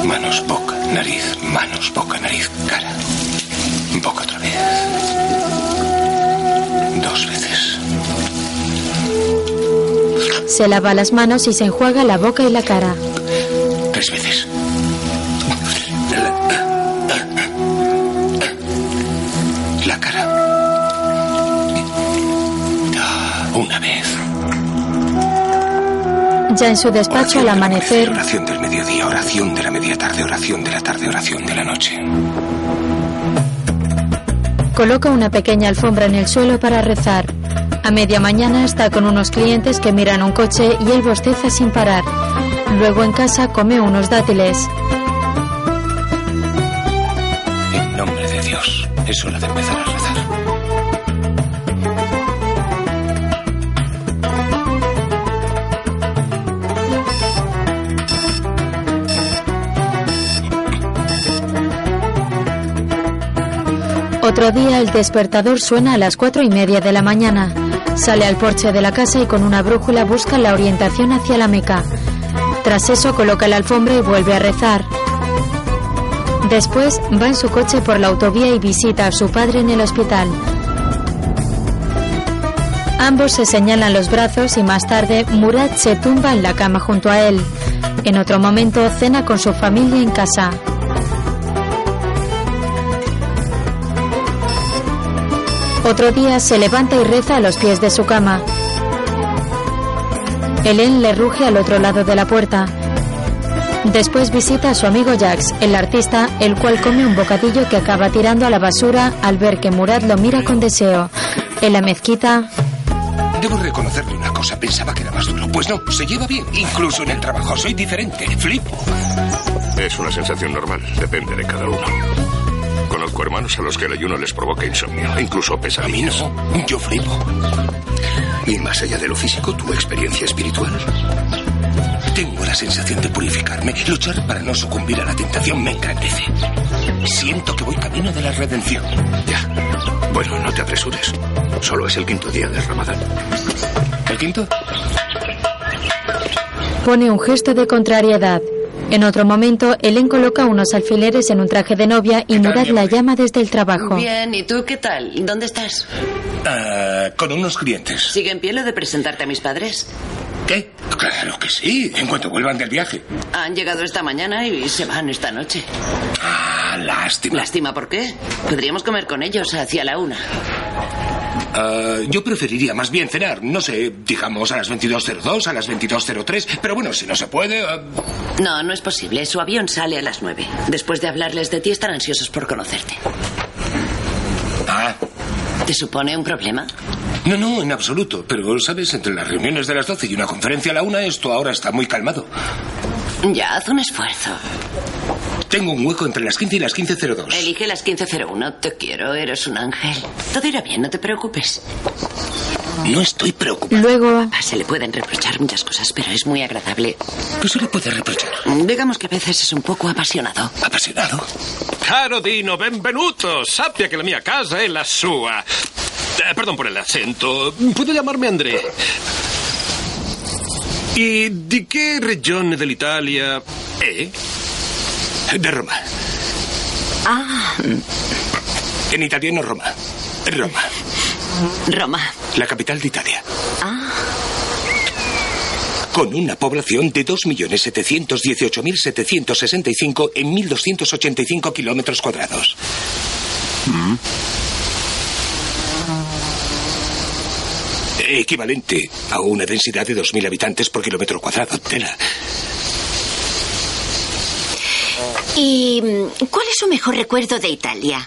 Manos, boca, nariz, manos, boca, nariz, cara. Boca
Se lava las manos y se enjuaga la boca y la cara.
Tres veces. La cara. Una vez.
Ya en su despacho al amanecer,
Oración del mediodía, oración de la media tarde, oración de la tarde, oración de la noche.
coloca una pequeña alfombra en el suelo para rezar. A media mañana está con unos clientes que miran un coche y él bosteza sin parar. Luego en casa come unos dátiles.
En nombre de Dios, Es hora de empezar a rezar.
Otro día el despertador suena a las cuatro y media de la mañana. Sale al porche de la casa y con una brújula busca la orientación hacia la Meca. Tras eso coloca la alfombra y vuelve a rezar. Después va en su coche por la autovía y visita a su padre en el hospital. Ambos se señalan los brazos y más tarde Murat se tumba en la cama junto a él. En otro momento cena con su familia en casa. Otro día se levanta y reza a los pies de su cama. Helen le ruge al otro lado de la puerta. Después visita a su amigo Jax, el artista, el cual come un bocadillo que acaba tirando a la basura al ver que Murad lo mira con deseo. En la mezquita,
Debo reconocerle una cosa. Pensaba que era más duro. Pues no, se lleva bien. Incluso en el trabajo. Soy diferente. Flipo.
Es una sensación normal, depende de cada uno. Conozco hermanos a los que el ayuno les provoca insomnio, incluso pesadillas.
A mí no, yo flipo.
Y más allá de lo físico, tu experiencia espiritual.
Tengo la sensación de purificarme. Luchar para no sucumbir a la tentación me engrandece. Siento que voy camino de la redención.
Ya. Bueno, no te apresures. Solo es el quinto día del Ramadán.
¿El quinto?
pone un gesto de contrariedad. En otro momento, Helen coloca unos alfileres en un traje de novia y Murad la llama desde el trabajo.
Bien, ¿y tú qué tal? ¿Dónde estás?
Ah, con unos clientes.
¿Sigue en pie lo de presentarte a mis padres?
¿Qué? Claro que sí, en cuanto vuelvan del viaje.
Han llegado esta mañana y se van esta noche.
Ah, lástima.
¿Lástima por qué? Podríamos comer con ellos hacia la una.
Ah, yo preferiría más bien cenar, no sé, digamos a las 22.02, a las 22.03, pero bueno, si no se puede... ah,
No, no es posible. Su avión sale a las nueve. Después de hablarles de ti, están ansiosos por conocerte.
Ah,
¿Te supone un problema?
no, no, en absoluto, pero sabes, entre las reuniones de las 12 y una conferencia a la una, esto ahora está muy calmado.
Ya, haz un esfuerzo.
Tengo un hueco entre las 15 y las 15.02.
Elige las 15.01. Te quiero, eres un ángel. Todo irá bien, no te preocupes.
No estoy preocupado.
Luego,
Se le pueden reprochar muchas cosas, pero es muy agradable.
¿Qué se le puede reprochar?
Digamos que a veces es un poco apasionado.
¿Apasionado?
Caro Dino, benvenuto. Sappia che la mia casa è la sua. Eh, perdón por el acento. Puedo llamarme André. ¿Y di che regione dell'Italia è?
De Roma.
Ah,
En italiano, Roma. Roma,
Roma.
la capital de Italia.
Ah,
Con una población de 2.718.765 en 1.285 kilómetros cuadrados. Equivalente a una densidad de 2.000 habitantes por kilómetro cuadrado. Tela.
¿Y mm, cuál es su mejor recuerdo de Italia?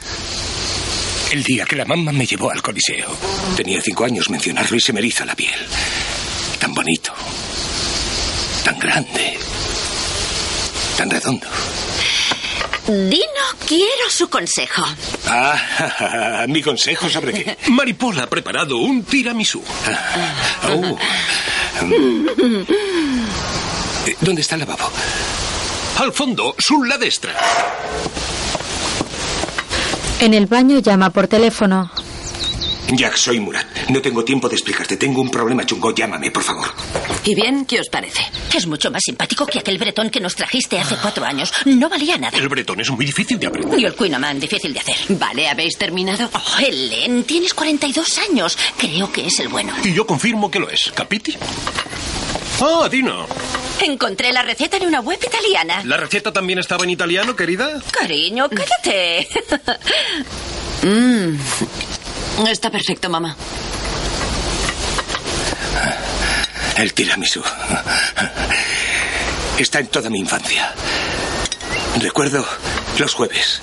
El día que la mamá me llevó al Coliseo. Tenía cinco años mencionarlo y se me eriza la piel. Tan bonito. Tan grande. Tan redondo.
Dino, quiero su consejo.
Ah, mi consejo sobre qué.
Maripola ha preparado un tiramisú.
Oh. Eh, ¿Dónde está el lavabo?
Al fondo, sulla destra.
en el baño llama por teléfono.
Jack, soy Murat. No tengo tiempo de explicarte. Tengo un problema chungo. Llámame, por favor.
¿y bien? ¿Qué os parece?
Es mucho más simpático que aquel bretón que nos trajiste hace cuatro años. No valía nada.
El bretón es muy difícil de aprender.
Y el Queen difícil de hacer.
Vale, ¿habéis terminado?
Oh, Helen, tienes 42 años. Creo que es el bueno.
Y yo confirmo que lo es. ¿Capiti? Ah, Dino.
Encontré la receta en una web italiana.
¿La receta también estaba en italiano, querida?
Cariño, cállate.
Mm. Está perfecto, mamá.
El tiramisú. Está en toda mi infancia. Recuerdo los jueves,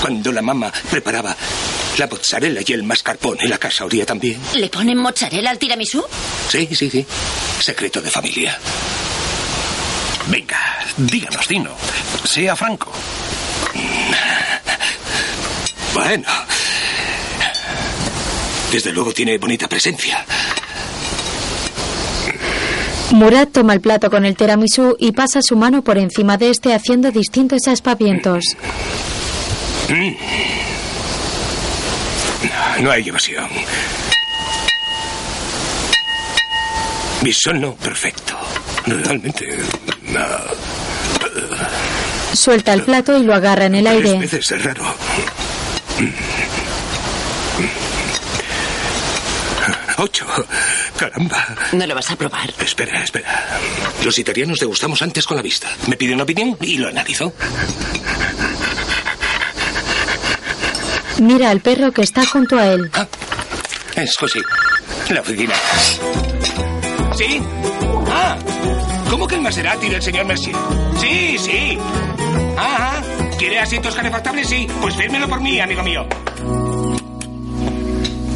cuando la mamá preparaba la mozzarella y el mascarpone. La casa olía también.
¿Le ponen mozzarella al tiramisú?
Sí, sí, sí. Secreto de familia.
Venga, díganos, Dino. Sea franco.
Bueno, Desde luego tiene bonita presencia.
Murad toma el plato con el tiramisú y pasa su mano por encima de este haciendo distintos aspavientos.
No, hay evasión. Mi no perfecto. Realmente. no.
Suelta el plato y lo agarra en el
Tres
aire.
veces es raro. Ocho. Caramba.
No lo vas a probar.
Espera, espera. Los italianos degustamos antes con la vista. Me pide una opinión y lo analizo.
Mira al perro que está junto a él.
Es José. La oficina. ¿Sí? Ah. ¿Cómo que el Maserati del señor Mercier? Sí, sí. Ajá. ¿Quiere asientos calefactables? Sí. Pues fírmelo por mí, amigo mío.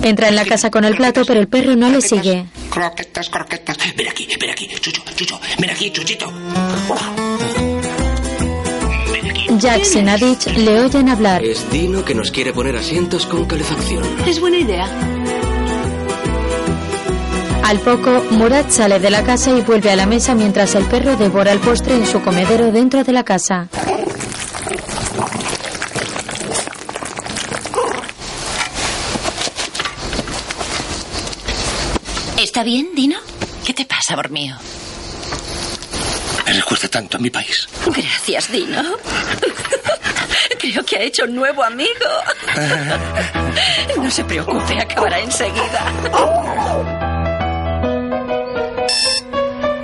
Entra en la casa con el plato, pero el perro no le sigue.
Croquetas, croquetas. Ven aquí, ven aquí. Chucho, chucho. Ven aquí, chuchito.
Jax y Nadich le oyen hablar.
Es Dino que nos quiere poner asientos con calefacción.
Es buena idea.
Al poco, Murad sale de la casa y vuelve a la mesa mientras el perro devora el postre en su comedero dentro de la casa.
¿Está bien, Dino? ¿Qué te pasa, amor mío?
Me recuerda tanto a mi país.
Gracias, Dino. Creo que ha hecho un nuevo amigo. No se preocupe, acabará enseguida.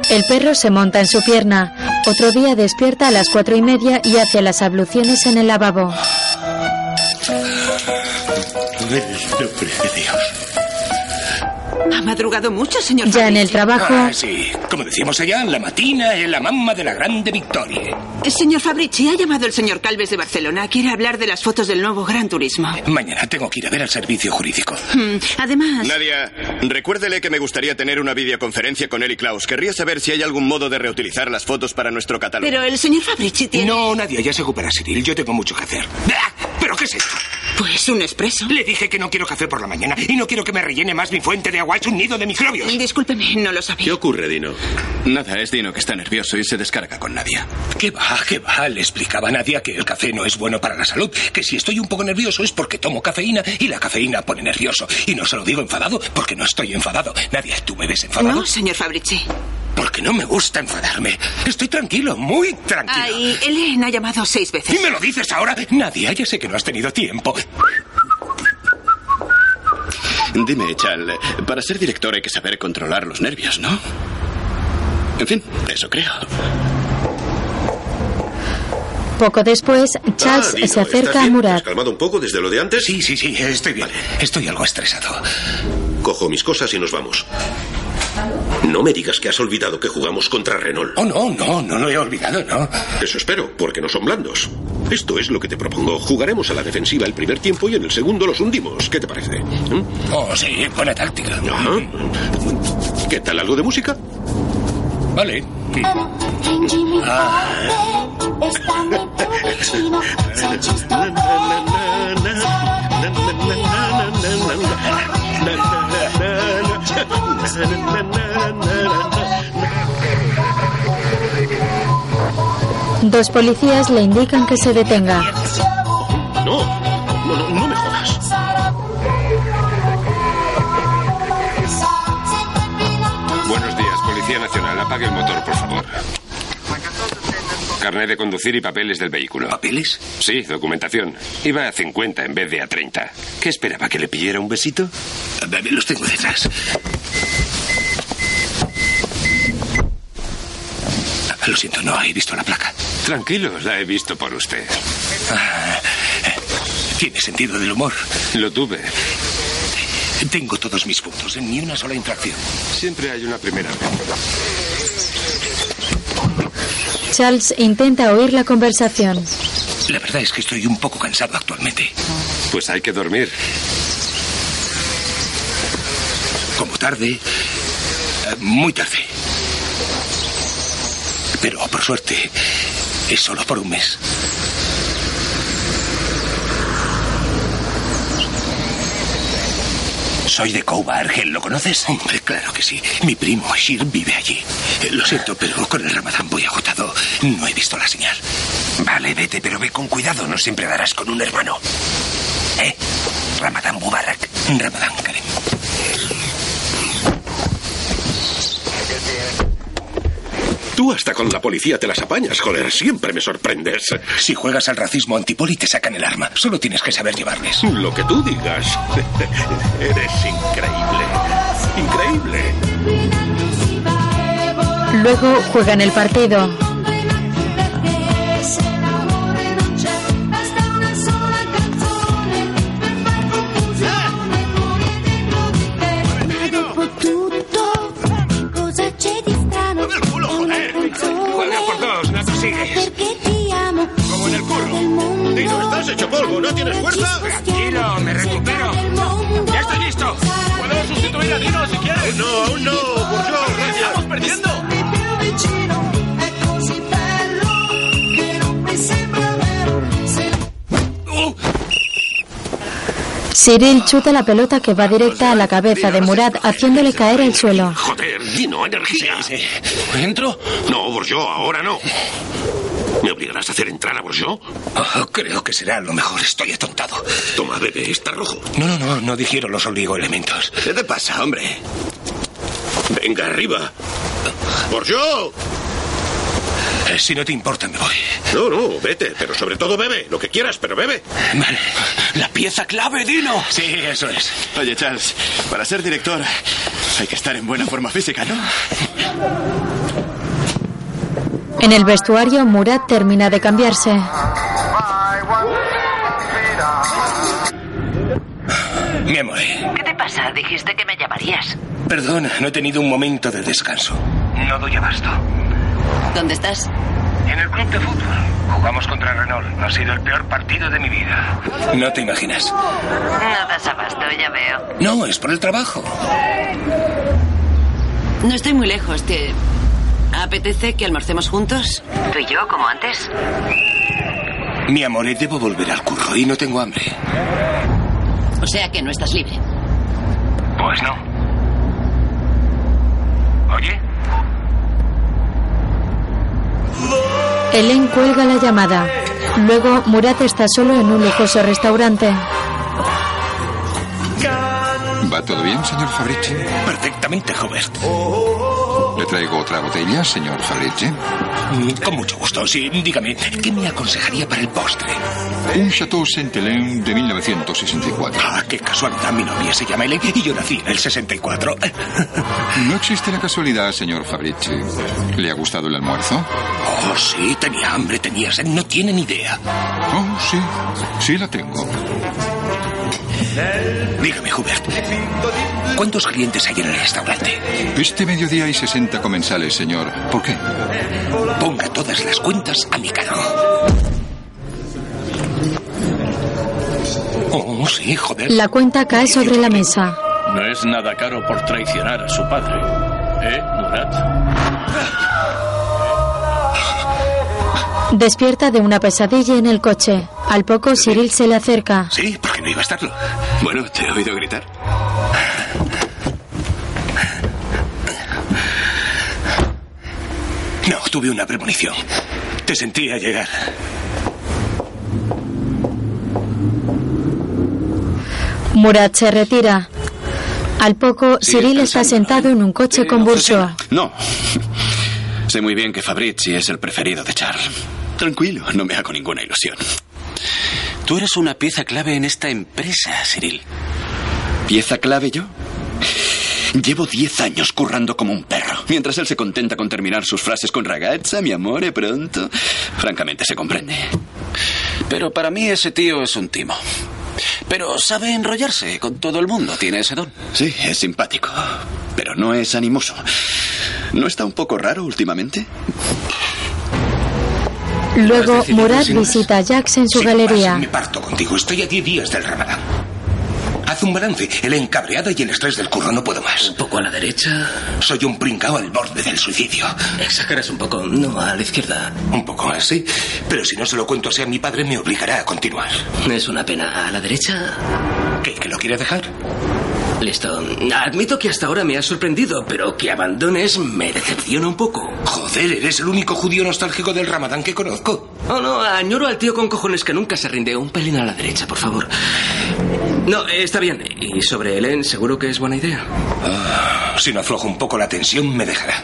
El perro se monta en su pierna. Otro día despierta a las cuatro y media y hace las abluciones en el lavabo.
En el nombre de Dios.
Ha madrugado mucho, señor.
Ya en el trabajo,
Ah, sí. Como decimos allá, la matina es la mamma de la grande victoria.
Señor Fabrici, ha llamado el señor Calves de Barcelona. Quiere hablar de las fotos del nuevo Gran Turismo.
Mañana tengo que ir a ver al servicio jurídico.
Hmm, Además,
Nadia, recuérdele que me gustaría tener una videoconferencia con él y Klaus. Querría saber si hay algún modo de reutilizar las fotos para nuestro catálogo.
pero el señor Fabrici tiene...
No, Nadia, ya se ocupará Cyril. Yo tengo mucho que hacer. ¿Pero qué es esto?
Pues un expreso.
Le dije que no quiero café por la mañana y no quiero que me rellene más mi fuente de agua. Es un nido de microbios.
Discúlpeme, no lo sabía.
¿Qué ocurre, Dino? Nada, es Dino que está nervioso y se descarga con Nadia.
¿Qué va? ¿Qué va? Le explicaba a Nadia que el café no es bueno para la salud, que si estoy un poco nervioso es porque tomo cafeína y la cafeína pone nervioso. Y no se lo digo enfadado porque no estoy enfadado. Nadia, ¿tú me ves enfadado?
No, señor Fabrici.
Porque no me gusta enfadarme. Estoy tranquilo, muy tranquilo.
Ay, Ellen ha llamado seis veces.
¿Y me lo dices ahora? Nadia, ya sé que no has tenido tiempo.
Dime, Chal, para ser director hay que saber controlar los nervios, ¿no? En fin, eso creo.
poco después, Charles
Ah, Dino,
se
¿estás
acerca a Murad.
¿Has calmado un poco desde lo de antes?
Sí, sí, sí, estoy bien. Estoy algo estresado.
Cojo mis cosas y nos vamos. No me digas que has olvidado que jugamos contra Renault.
Oh, no, no, no lo he olvidado, no.
Eso espero, porque no son blandos. Esto es lo que te propongo. Jugaremos a la defensiva el primer tiempo y en el segundo los hundimos. ¿Qué te parece? ¿Mm?
Oh, sí, buena táctica.
Ajá. ¿Qué tal? ¿Algo de música?
Vale.
Dos policías le indican que se detenga.
No, no, no, no
Policía Nacional. Apague el motor, por favor. Carnet de conducir y papeles del vehículo.
¿Papeles?
Sí, documentación. Iba a 50 en vez de a 30. ¿Qué esperaba? ¿Que le pidiera un besito?
Los tengo detrás. Lo siento, no he visto la placa.
Tranquilo, la he visto por usted.
Ah, Tiene sentido del humor.
Lo tuve.
Tengo todos mis puntos, en ni una sola infracción.
Siempre hay una primera vez.
Charles intenta oír la conversación.
La verdad es que estoy un poco cansado actualmente.
Pues hay que dormir.
Como tarde, eh, muy tarde. Pero por suerte, es solo por un mes. Soy de Couva, Argel. ¿Lo conoces? Hombre, claro que sí. Mi primo Ashir vive allí. Eh, Lo siento, pero con el ramadán voy agotado. No he visto la señal. Vale, vete, pero ve con cuidado. No siempre darás con un hermano. ¿Eh? Ramadán Mubarak. Ramadán Karim.
Tú hasta con la policía te las apañas, joder. Siempre me sorprendes.
Si juegas al racismo antipoli, te sacan el arma. Solo tienes que saber llevarles.
Lo que tú digas. Eres increíble. Increíble.
Luego juegan el partido.
Dino, estás hecho polvo, ¿no tienes fuerza?
Tranquilo, me recupero.
¡Ya estoy listo!
¿Puedo sustituir a Dino si quieres?
No, aún no, Bourgeois, gracias.
¡Estamos perdiendo!
Cyril chuta la pelota que va directa a la cabeza de Murad, haciéndole caer al suelo.
Joder, Dino, energía.
¿Entro?
No, Bourgeois, ahora no. ¿Me obligarás a hacer entrar a Bourgeois?
Oh, creo que será lo mejor. Estoy atontado.
Toma, bebé, está rojo.
No, no, no. No digiero los oligoelementos.
¿Qué te pasa, hombre?
Venga, arriba. Bourgeois.
Eh, Si no te importa, me voy.
No, no, vete, pero sobre todo bebe. Lo que quieras, pero bebe.
Vale.
La pieza clave, Dino.
Sí, eso es.
Oye, Charles, para ser director hay que estar en buena forma física, ¿no?
En el vestuario, Murad termina de cambiarse.
Mi amor.
¿Qué te pasa? Dijiste que me llamarías.
Perdona, no he tenido un momento de descanso. No doy abasto.
¿Dónde estás?
En el club de fútbol. Jugamos contra Renault. Ha sido el peor partido de mi vida. No te imaginas.
No das abasto, ya veo.
No, es por el trabajo.
No estoy muy lejos. ¿Te apetece que almorcemos juntos?
¿Tú y yo, como antes?
Mi amor, debo volver al curro y no tengo hambre.
O sea que no estás libre.
Pues no. Oye,
Helen cuelga la llamada. Luego, Murad está solo en un lujoso restaurante.
¿Va todo bien, señor Fabrici?
perfectamente, Hubert.
¿Le traigo otra botella, señor Fabrici?
Mm, Con mucho gusto, sí. Dígame, ¿qué me aconsejaría para el postre?
Un Chateau Saint-Hélène de 1964.
Ah, qué casualidad. Mi novia se llama Helen y yo nací en el 64.
No existe la casualidad, señor Fabrici. ¿Le ha gustado el almuerzo?
Oh, sí, tenía hambre, tenía sed. No tienen idea.
Oh, sí. Sí la tengo.
Dígame, Hubert. ¿Cuántos clientes hay en el restaurante?
Este mediodía hay 60 comensales, señor. ¿Por qué?
Ponga todas las cuentas a mi cargo. Oh, sí, joder.
La cuenta cae sobre la mesa.
No es nada caro por traicionar a su padre. ¿Eh, Murat?
Despierta de una pesadilla en el coche. Al poco, Cyril se le acerca.
Sí, porque no iba a estarlo.
Bueno, te he oído gritar.
No, tuve una premonición. Te sentía llegar.
Murad se retira. Al poco, Cyril está sentado en un coche con Bourgeois.
No. Sé muy bien que Fabrizi es el preferido de Charles. Tranquilo, no me hago ninguna ilusión. Tú eres una pieza clave en esta empresa, Cyril. ¿Pieza clave yo? Llevo diez años currando como un perro, mientras él se contenta con terminar sus frases con ragazza, mi amore, pronto. Francamente, se comprende. Pero para mí ese tío es un timo. Pero sabe enrollarse con todo el mundo, tiene ese don. Sí, es simpático, pero no es animoso. ¿No está un poco raro últimamente?
Luego, Murad visita a Jax en su galería.
Me parto contigo. Estoy a 10 días del ramadán. Haz un balance. El encabreado y el estrés del curro no puedo más.
Un poco a la derecha.
Soy un pringao al borde del suicidio.
Exageras un poco. No, a la izquierda.
Un poco más, sí. Pero si no se lo cuento así a mi padre, me obligará a continuar.
Es una pena. ¿A la derecha?
¿Qué? ¿Que lo quiere dejar?
Listo. Admito que hasta ahora me ha sorprendido, pero que abandones me decepciona un poco.
Joder, eres el único judío nostálgico del Ramadán que conozco.
Oh, no, añoro al tío con cojones que nunca se rinde. Un pelín a la derecha, por favor. No, está bien. Y sobre Helen, seguro que es buena idea.
Ah, si no aflojo un poco la tensión, me dejará.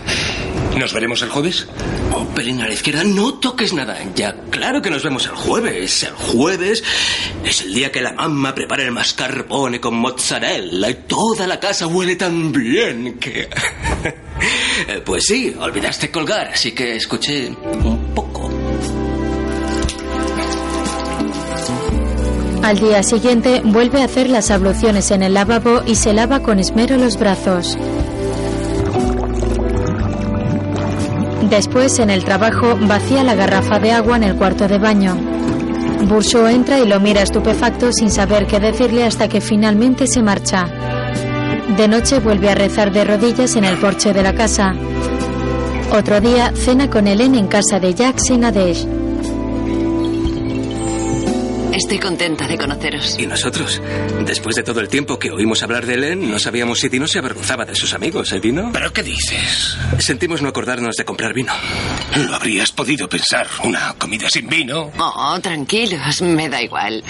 ¿Nos veremos el jueves?
Oh, pelín a la izquierda, no toques nada. Ya, claro que nos vemos el jueves. El jueves es el día que la mamá prepara el mascarpone con mozzarella y toda la casa huele tan bien que... Pues sí, olvidaste colgar, así que escuché un poco.
Al día siguiente vuelve a hacer las abluciones en el lavabo y se lava con esmero los brazos. Después, en el trabajo, vacía la garrafa de agua en el cuarto de baño. Bourgeot entra y lo mira estupefacto sin saber qué decirle hasta que finalmente se marcha. De noche vuelve a rezar de rodillas en el porche de la casa. Otro día cena con Hélène en casa de Jacques y Nadege.
Estoy contenta de conoceros.
¿Y nosotros? Después de todo el tiempo que oímos hablar de Helen, no sabíamos si Dino se avergonzaba de sus amigos, ¿eh, Dino?
¿Pero qué dices?
Sentimos no acordarnos de comprar vino.
Lo habrías podido pensar. Una comida sin vino.
Oh, tranquilos, me da igual.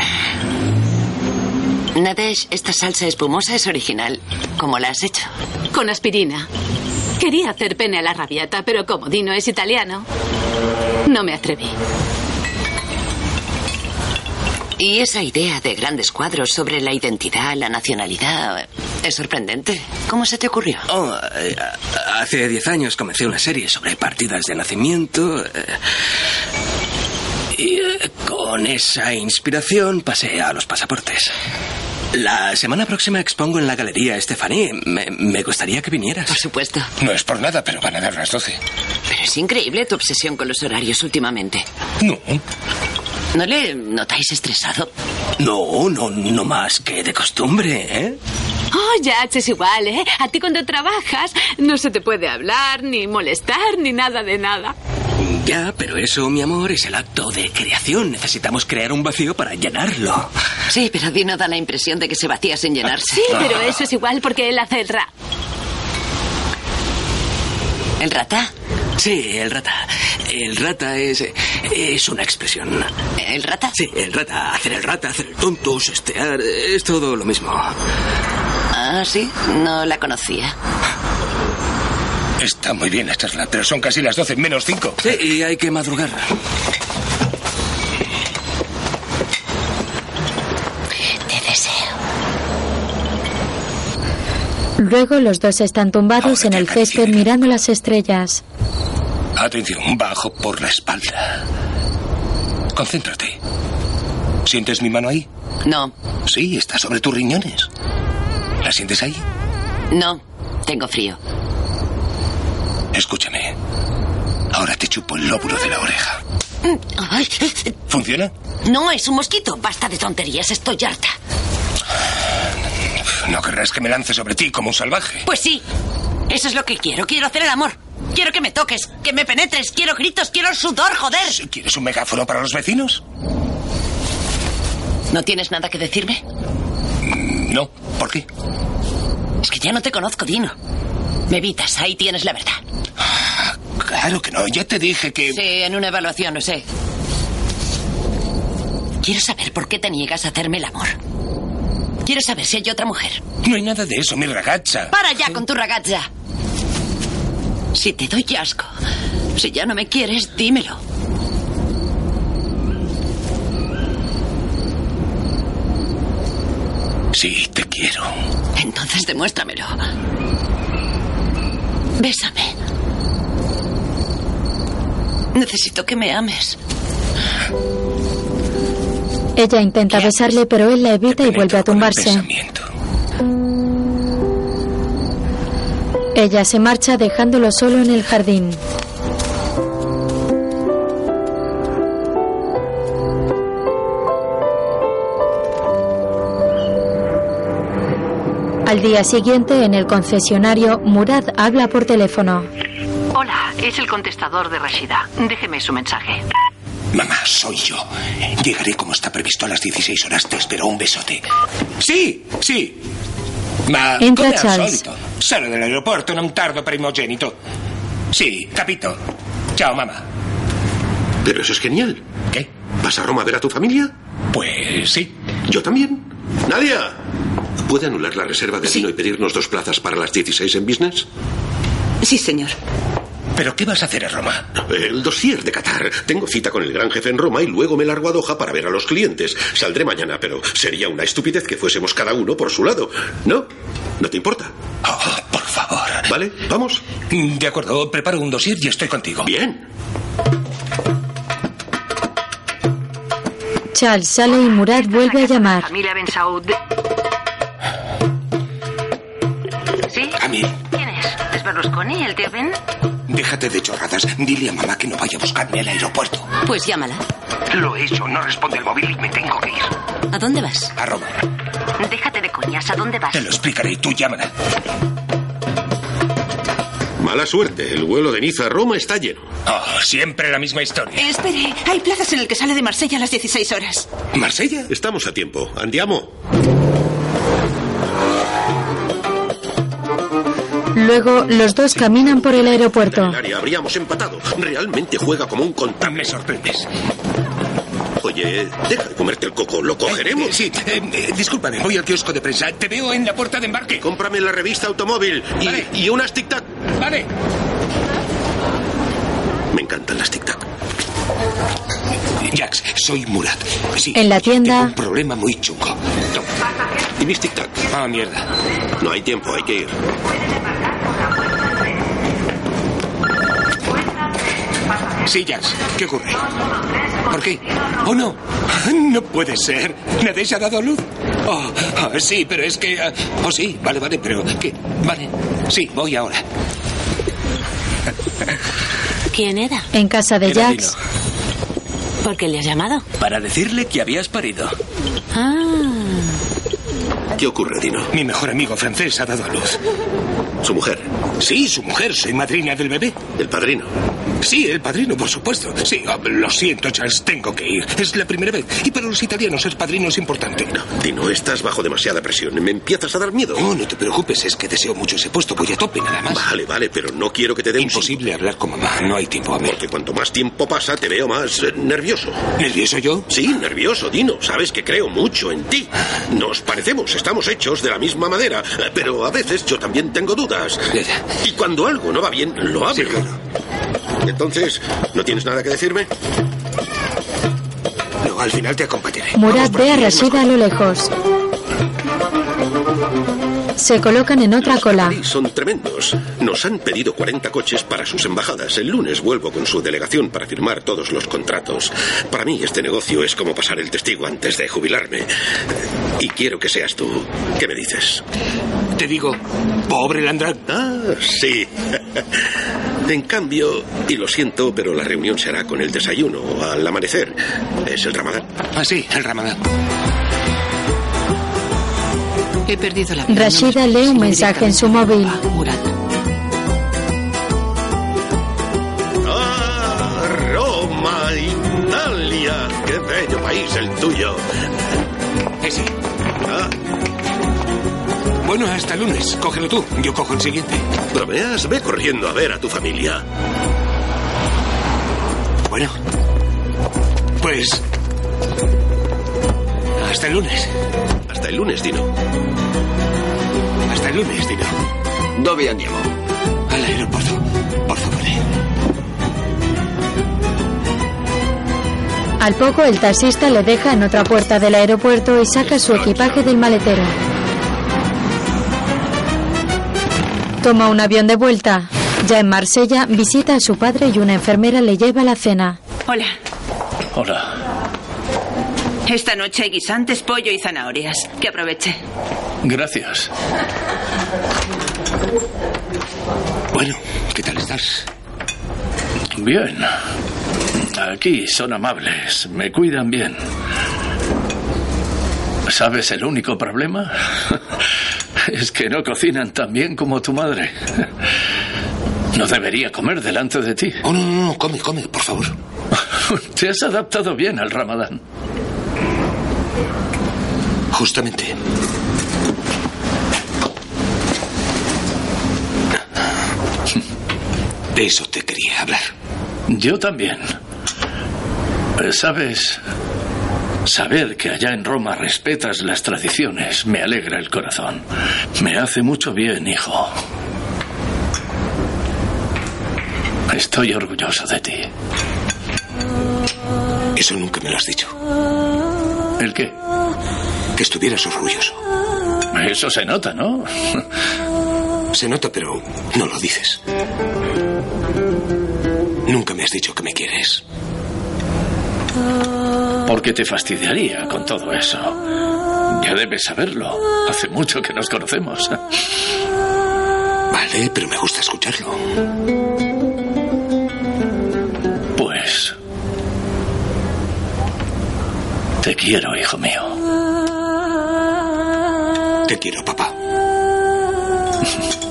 Nadesh, esta salsa espumosa es original. ¿Cómo la has hecho?
Con aspirina. Quería hacer pene a la rabiata, pero como Dino es italiano, no me atreví.
Y esa idea de grandes cuadros sobre la identidad, la nacionalidad, es sorprendente. ¿Cómo se te ocurrió?
Oh, eh, hace diez años comencé una serie sobre partidas de nacimiento. eh, y eh, con esa inspiración pasé a los pasaportes. La semana próxima expongo en la Galería Stephanie. Me, me gustaría que vinieras.
Por supuesto.
No es por nada, pero van a dar las 12.
Pero es increíble tu obsesión con los horarios últimamente.
No.
¿No le notáis estresado?
No, no, no más que de costumbre, ¿eh?
Oh, ya, es igual, ¿eh? A ti cuando trabajas no se te puede hablar, ni molestar, ni nada de nada.
Ya, pero eso, mi amor, es el acto de creación. Necesitamos crear un vacío para llenarlo.
Sí, pero Dino da la impresión de que se vacía sin llenarse.
Sí, pero eso es igual porque él hace el rap.
¿El rata?
Sí, el rata. El rata es. es una expresión.
¿El rata?
Sí, el rata. Hacer el rata, hacer el tonto, sestear. Es todo lo mismo.
Ah, sí, no la conocía.
Está muy bien esta charla, pero son casi las 12 menos 5.
Sí, y hay que madrugar.
Luego los dos están tumbados en el césped mirando las estrellas.
Atención, bajo por la espalda. Concéntrate. ¿Sientes mi mano ahí?
No.
Sí, está sobre tus riñones. ¿La sientes ahí?
No, tengo frío.
Escúchame. Ahora te chupo el lóbulo de la oreja.
Ay,
¿Funciona?
no es un mosquito. Basta de tonterías, estoy harta.
No querrás que me lance sobre ti como un salvaje.
Pues sí, eso es lo que quiero. Quiero hacer el amor. Quiero que me toques, que me penetres. Quiero gritos, quiero sudor, joder.
¿Quieres un megáfono para los vecinos?
¿No tienes nada que decirme?
No. ¿Por qué?
Es que ya no te conozco, Dino. Me evitas, ahí tienes la verdad.
Claro que no, ya te dije que...
Sí, en una evaluación, lo sé. Quiero saber por qué te niegas a hacerme el amor. Quiero saber si hay otra mujer.
No hay nada de eso, mi ragazza.
¡Para ya con tu ragazza! Si te doy asco, si ya no me quieres, dímelo.
Sí, te quiero.
Entonces demuéstramelo. Bésame. Necesito que me ames.
Ella intenta besarle, pero él la evita y vuelve a tumbarse. Ella se marcha dejándolo solo en el jardín. Al día siguiente, en el concesionario, Murad habla por teléfono.
Hola, es el contestador de Rashida. Déjeme su mensaje.
Mamá, soy yo. Llegaré como está previsto a las 16 horas. Te espero un besote. Sí, sí. Ma
Entra
come al
Charles.
solito, sono nell'aeroporto, non tardo primogenito. Sì, capito. Ciao, mamá.
Pero eso es genial.
¿Qué?
¿Vas a Roma a ver a tu familia?
Pues sí.
Yo también. Nadia, ¿puede anular la reserva de vino y pedirnos dos plazas para las 16 en business?
Sí, señor.
¿Pero qué vas a hacer en Roma?
El dossier de Qatar. Tengo cita con el gran jefe en Roma y luego me largo a Doha para ver a los clientes. Saldré mañana, pero sería una estupidez que fuésemos cada uno por su lado. ¿No? ¿No te importa?
Oh, por favor.
¿Vale? ¿Vamos?
De acuerdo, preparo un dossier y estoy contigo.
Bien.
Charles sale y Murat vuelve a llamar.
Familia Ben Saud. ¿Sí?
A mí,
¿Quién es? ¿Es Berlusconi, el tío Ben?
Déjate de chorradas. Dile a mamá que no vaya a buscarme al aeropuerto.
Pues llámala.
Lo he hecho, no responde el móvil y me tengo que ir.
¿A dónde vas?
A Roma.
Déjate de coñas. ¿A dónde vas?
Te lo explicaré y tú llámala.
Mala suerte. El vuelo de Niza a Roma está lleno.
Oh, siempre la misma historia.
Espere, hay plazas en el que sale de Marsella a las 16 horas.
¿Marsella?
Estamos a tiempo. Andiamo.
Luego los dos caminan por el aeropuerto.
El área habríamos empatado. Realmente juega como un contable.
Me sorprendes.
Oye, deja de comerte el coco. ¿Lo cogeremos?
Eh, sí, eh, eh, discúlpame, voy al kiosco de prensa. Te veo en la puerta de embarque.
Cómprame la revista Automóvil y,
Vale.
y unas tic-tac.
Vale.
Me encantan las tic-tac.
Jax, soy Murat. Sí,
En la tienda-
tengo un problema muy chungo. Toma.
¿Y mis tic-tac?
Ah, mierda.
No hay tiempo, hay que ir.
Sí, Jax, ¿qué ocurre? ¿Por qué? ¿Oh, no? No puede ser. ¿Nadie se ha dado a luz? Oh, ah, sí, pero es que... ah, oh, sí, vale, vale, pero... ¿Qué? Vale. Sí, voy ahora.
¿Quién era?
En casa de
Era
Jax,
¿Por qué le has llamado?
Para decirle que habías parido.
Ah.
¿Qué ocurre, Dino?
Mi mejor amigo francés ha dado a luz.
¿Su mujer?
Sí, su mujer. Soy madrina del bebé.
¿El padrino?
Sí, el padrino, por supuesto. Sí, oh, lo siento, Charles, tengo que ir. Es la primera vez. Y para los italianos ser padrino es importante.
Dino, estás bajo demasiada presión. Me empiezas a dar miedo.
No, no te preocupes, es que deseo mucho ese puesto. Voy a tope nada más.
Vale, vale, pero no quiero que te dé un
Imposible hablar con mamá. No hay tiempo a ver.
Porque cuanto más tiempo pasa, te veo más eh, nervioso.
¿Nervioso yo?
Sí, nervioso, Dino. Sabes que creo mucho en ti. Nos parecemos, estamos hechos de la misma madera. eh, Pero a veces yo también tengo dudas. Y cuando algo no va bien, lo hablo. Entonces, ¿no tienes nada que decirme?
No, al final te acompañaré.
Murat ve a Rashida a lo lejos. Se colocan en otra cola.
Son tremendos. Nos han pedido 40 coches para sus embajadas. El lunes vuelvo con su delegación para firmar todos los contratos. Para mí este negocio es como pasar el testigo antes de jubilarme. Y quiero que seas tú. ¿Qué me dices?
Te digo, pobre Landrat.
Ah, sí. En cambio, y lo siento, pero la reunión será con el desayuno al amanecer. Es el ramadán.
Ah, sí, el ramadán.
He perdido la vida.
Rashida lee un mensaje en su móvil.
Murat.
¡Ah, Roma, Italia! ¡Qué bello país el tuyo!
Ese. Bueno, hasta el lunes. Cógelo tú. Yo cojo el siguiente.
bromeas, ve corriendo a ver a tu familia.
Bueno. Pues. Hasta el lunes.
Hasta el lunes, Dino.
Hasta el lunes, Dino.
Dove andiamo?
Al aeropuerto. Por favor.
Al poco el taxista le deja en otra puerta del aeropuerto y saca su equipaje del maletero. Toma un avión de vuelta. Ya en Marsella visita a su padre y una enfermera le lleva la cena.
Hola.
Hola.
Esta noche hay guisantes, pollo y zanahorias. Que aproveche.
Gracias.
Bueno, ¿qué tal estás?
Bien. Aquí son amables, me cuidan bien. ¿Sabes el único problema? Es que no cocinan tan bien como tu madre. No debería comer delante de ti.
Oh, no, no, no, come, come, por favor.
Te has adaptado bien al ramadán.
Justamente. De eso te quería hablar.
Yo también. ¿Sabes? Saber que allá en Roma respetas las tradiciones me alegra el corazón. Me hace mucho bien, hijo. Estoy orgulloso de ti.
Eso nunca me lo has dicho.
¿El qué?
Que estuvieras orgulloso.
Eso se nota, ¿no?
Se nota, pero no lo dices. Nunca me has dicho que me quieres.
Porque te fastidiaría con todo eso. Ya debes saberlo. Hace mucho que nos conocemos.
Vale, pero me gusta escucharlo.
Pues... Te quiero, hijo mío.
Te quiero, papá.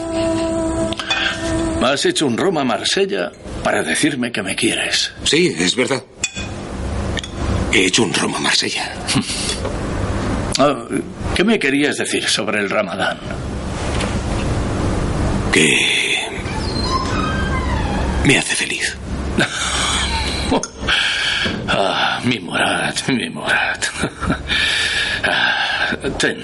Has hecho un Roma-Marsella para decirme que me quieres.
Sí, es verdad. He hecho un Roma-Marsella.
Ah, ¿Qué me querías decir sobre el Ramadán?
Que... Me hace feliz.
Ah, mi Morat, mi Morat. Ah, ten.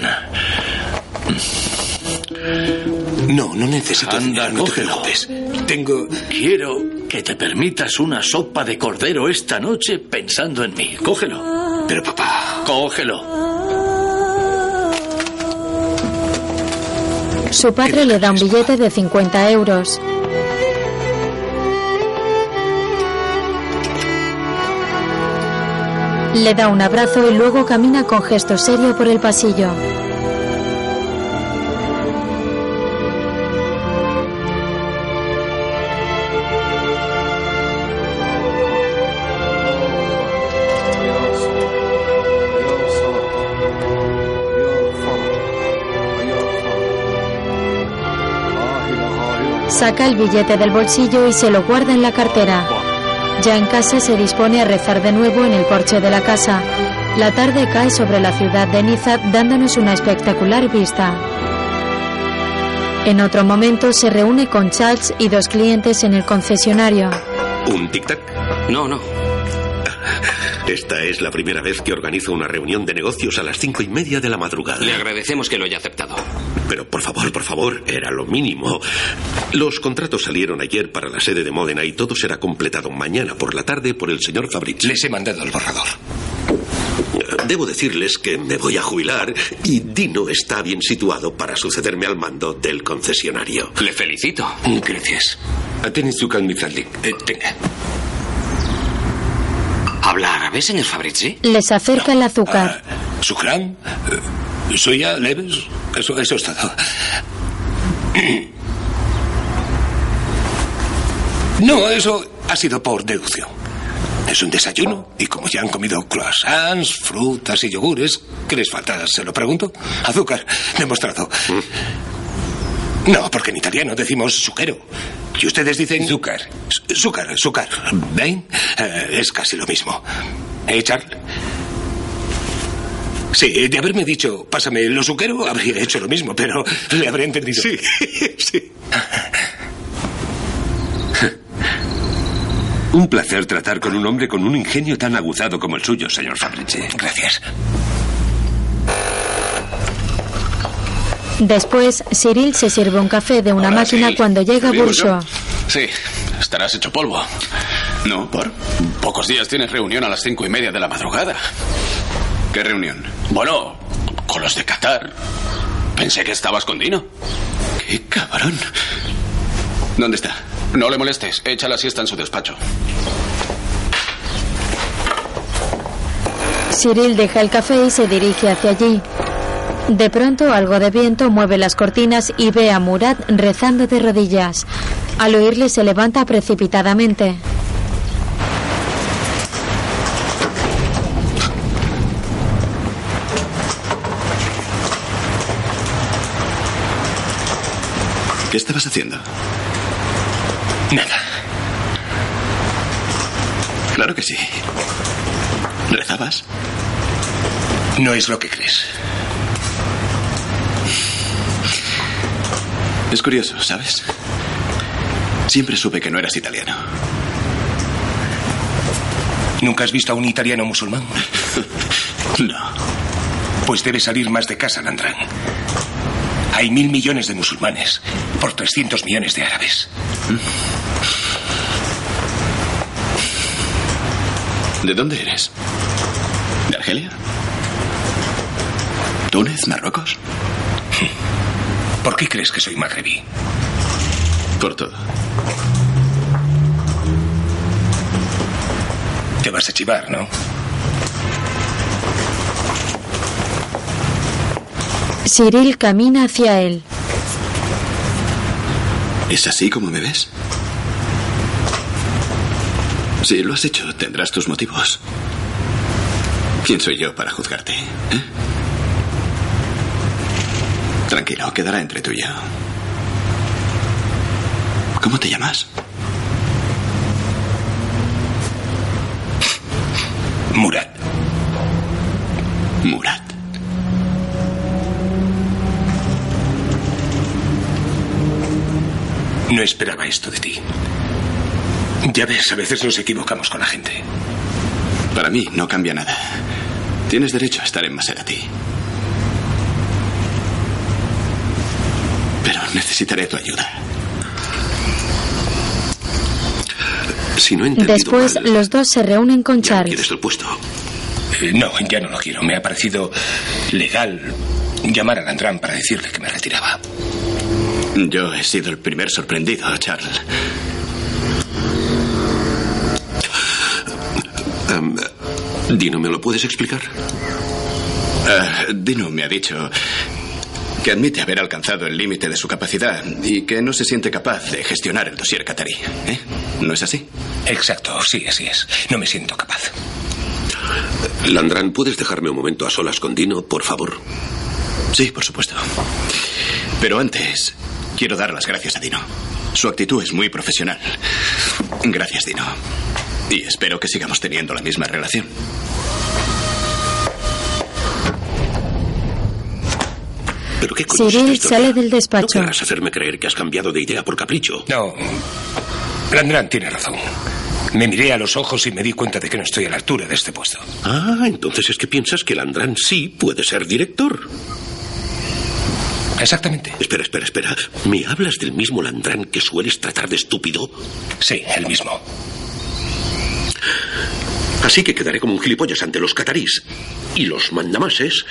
No, no necesito
Anda,
dinero, no te. Tengo...
Quiero que te permitas una sopa de cordero esta noche pensando en mí. Cógelo.
Pero papá...
Cógelo.
Su padre le da un billete de 50 euros. Le da un abrazo y luego camina con gesto serio por el pasillo. Saca el billete del bolsillo y se lo guarda en la cartera. Ya en casa se dispone a rezar de nuevo en el porche de la casa. La tarde cae sobre la ciudad de Niza dándonos una espectacular vista. En otro momento se reúne con Charles y dos clientes en el concesionario.
¿Un tic-tac?
No, no.
Esta es la primera vez que organizo una reunión de negocios a las cinco y media de la madrugada.
Le agradecemos que lo haya aceptado.
Pero por favor, por favor, era lo mínimo. Los contratos salieron ayer para la sede de Módena y todo será completado mañana por la tarde por el señor Fabrici.
Les he mandado el borrador.
Debo decirles que me voy a jubilar y Dino está bien situado para sucederme al mando del concesionario.
Le felicito.
Gracias.
Calmizaldi.
Eh, tenga.
¿Habla árabe, señor Fabrici?
Les acerca el azúcar.
Sukran, eh, suya, leves, eso, eso es todo. No, eso ha sido por deducción. Es un desayuno y como ya han comido croissants, frutas y yogures, ¿qué les falta? Se lo pregunto. Azúcar, demostrado. No, porque en italiano decimos suquero. Y ustedes dicen... Zúcar. Zúcar, zúcar. ¿Ven? Eh, es casi lo mismo. ¿Eh, Charles? Sí, de haberme dicho, pásame lo suquero, habría hecho lo mismo, pero le habría entendido. Sí, sí.
Un placer tratar con un hombre con un ingenio tan aguzado como el suyo, señor Fabrici.
Gracias.
Después, Cyril se sirve un café de una
Hola,
máquina
Cyril.
cuando llega
¿Servimos,
Bourgeois.
Sí, estarás hecho polvo. No, ¿por? Pocos días tienes reunión a las cinco y media de la madrugada. ¿Qué reunión? Bueno, con los de Qatar. Pensé que estabas con Dino. ¡Qué cabrón! ¿Dónde está? No le molestes. Echa la siesta en su despacho.
Cyril deja el café y se dirige hacia allí. De pronto algo de viento mueve las cortinas y ve a Murat rezando de rodillas. Al oírle se levanta precipitadamente.
¿Qué estabas haciendo?
Nada.
Claro que sí. ¿Rezabas?
No es lo que crees.
Es curioso, ¿sabes? Siempre supe que no eras italiano.
¿Nunca has visto a un italiano musulmán?
no.
Pues debe salir más de casa, Landrán. Hay mil millones de musulmanes por 300 millones de árabes.
¿De dónde eres? ¿De Argelia? ¿Túnez? ¿Marruecos?
¿Por qué crees que soy magrebí?
Por todo.
Te vas a chivar, ¿no?
Cyril camina hacia él.
¿Es así como me ves? Si lo has hecho, tendrás tus motivos. ¿Quién soy yo para juzgarte? eh? Tranquilo, quedará entre tú y yo. ¿Cómo te llamas?
Murat.
Murat.
No esperaba esto de ti. Ya ves, a veces nos equivocamos con la gente.
Para mí no cambia nada. Tienes derecho a estar en Maserati. Pero necesitaré tu ayuda.
Si no
Después,
mal,
los dos se reúnen con Charles.
¿quieres el puesto?
Eh, No, ya no lo quiero. Me ha parecido legal llamar a Landrán para decirle que me retiraba.
Yo he sido el primer sorprendido, Charles.
Em, Dino, ¿me lo puedes explicar?
Eh, Dino me ha dicho que admite haber alcanzado el límite de su capacidad y que no se siente capaz de gestionar el dossier catarí. ¿eh? ¿No es así?
Exacto, sí, así es. No me siento capaz.
Landrán, ¿puedes dejarme un momento a solas con Dino, por favor?
Sí, por supuesto. Pero antes, quiero dar las gracias a Dino. Su actitud es muy profesional. Gracias, Dino. Y espero que sigamos teniendo la misma relación.
¿Pero qué coño
Cyril sale del
No
despacho.
querrás hacerme creer que has cambiado de idea por capricho.
No. Landrán tiene razón. Me miré a los ojos y me di cuenta de que no estoy a la altura de este puesto.
Ah, entonces es que piensas que Landrán sí puede ser director.
Exactamente.
Espera, espera, espera. ¿Me hablas del mismo Landrán que sueles tratar de estúpido?
Sí, el mismo.
Así que quedaré como un gilipollas ante los catarís y los mandamases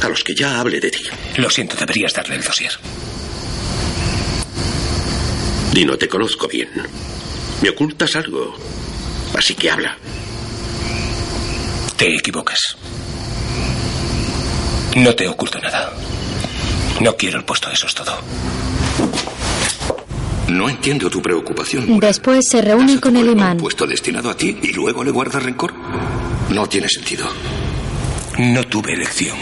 a los que ya hablé de ti.
Lo siento, deberías darle el dossier.
Dino, te conozco bien. Me ocultas algo. Así que habla.
Te equivocas. No te oculto nada. No quiero el puesto, eso es todo.
No entiendo tu preocupación.
Después se reúne con el imán.
Puesto destinado a ti y luego le guardas rencor. No tiene sentido.
No tuve elección.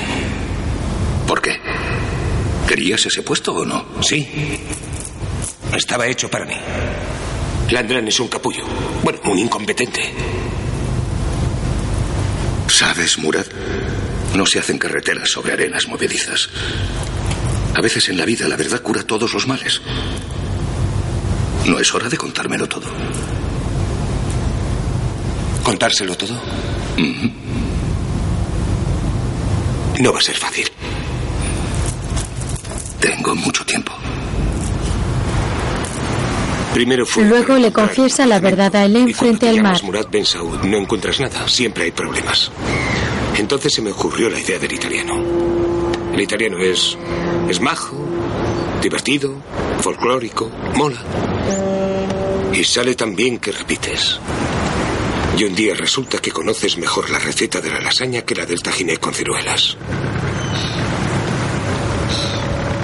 ¿Por qué? ¿Querías ese puesto o no?
Sí. Estaba hecho para mí. Landrán es un capullo. Bueno, un incompetente.
¿Sabes, Murad? No se hacen carreteras sobre arenas movedizas. A veces en la vida la verdad cura todos los males. ¿No es hora de contármelo todo?
¿Contárselo todo? No va a ser fácil.
Tengo mucho tiempo.
Primero fue.
Luego le confiesa la verdad a Helen frente al mar.
Murat Ben Saud, no encuentras nada, siempre hay problemas. Entonces se me ocurrió la idea del italiano. El italiano es. es majo, divertido, folclórico, mola. Y sale tan bien que repites. Y un día resulta que conoces mejor la receta de la lasaña que la del tajiné con ciruelas.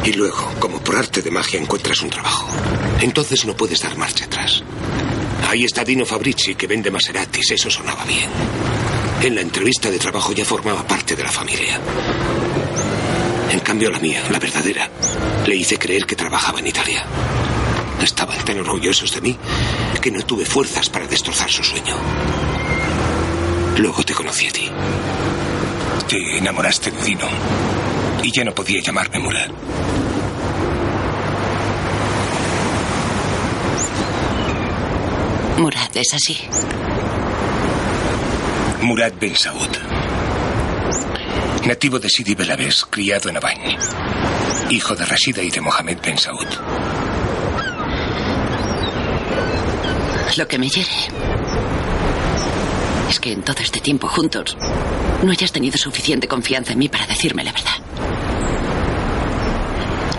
Y luego, como por arte de magia, encuentras un trabajo. Entonces no puedes dar marcha atrás. Ahí está Dino Fabrici, que vende Maseratis. Eso sonaba bien. En la entrevista de trabajo ya formaba parte de la familia. En cambio, la mía, la verdadera, le hice creer que trabajaba en Italia. Estaban tan orgullosos de mí que no tuve fuerzas para destrozar su sueño. Luego te conocí a ti. Te enamoraste de Dino. Y ya no podía llamarme Murat.
Murad, es así.
Murad Ben Saud. Nativo de Sidi Belabés, criado en Abañ. Hijo de Rashida y de Mohamed Ben Saud.
Lo que me hiere es que en todo este tiempo juntos no hayas tenido suficiente confianza en mí para decirme la verdad.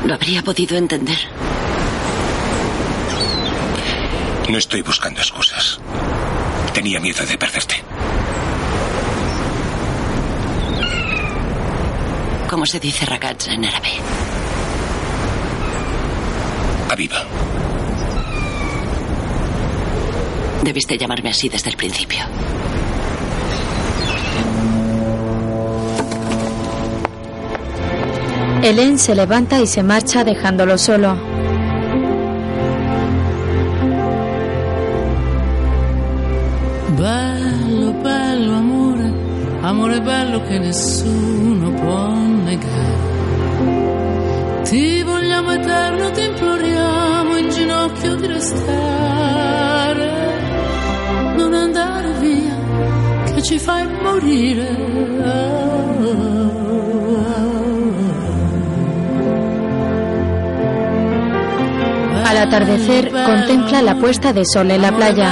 Lo habría podido entender.
No estoy buscando excusas. Tenía miedo de perderte.
¿Cómo se dice ragazza en árabe?
Aviva.
Debiste llamarme así desde el principio.
Helen se levanta y se marcha dejándolo solo.
Bello, bello amore, amore bello che nessuno può negare. Ti vogliamo eterno, ti imploriamo in ginocchio di restare. Non andare via, che ci fai morire.
Al atardecer contempla la puesta de sol en la playa.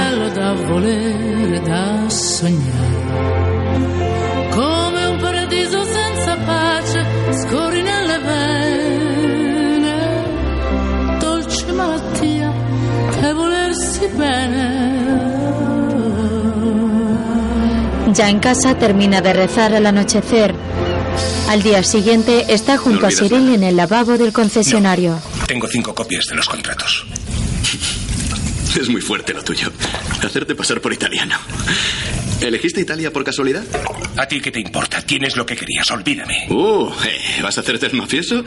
Ya en casa termina de rezar al anochecer. Al día siguiente está junto
No
a Cyril en el lavabo del concesionario.
Tengo cinco copias de los contratos.
Es muy fuerte lo tuyo. Hacerte pasar por italiano. ¿Elegiste Italia por casualidad?
¿A ti qué te importa? Tienes lo que querías, olvídame.
Uh, eh, ¿vas a hacerte el mafioso?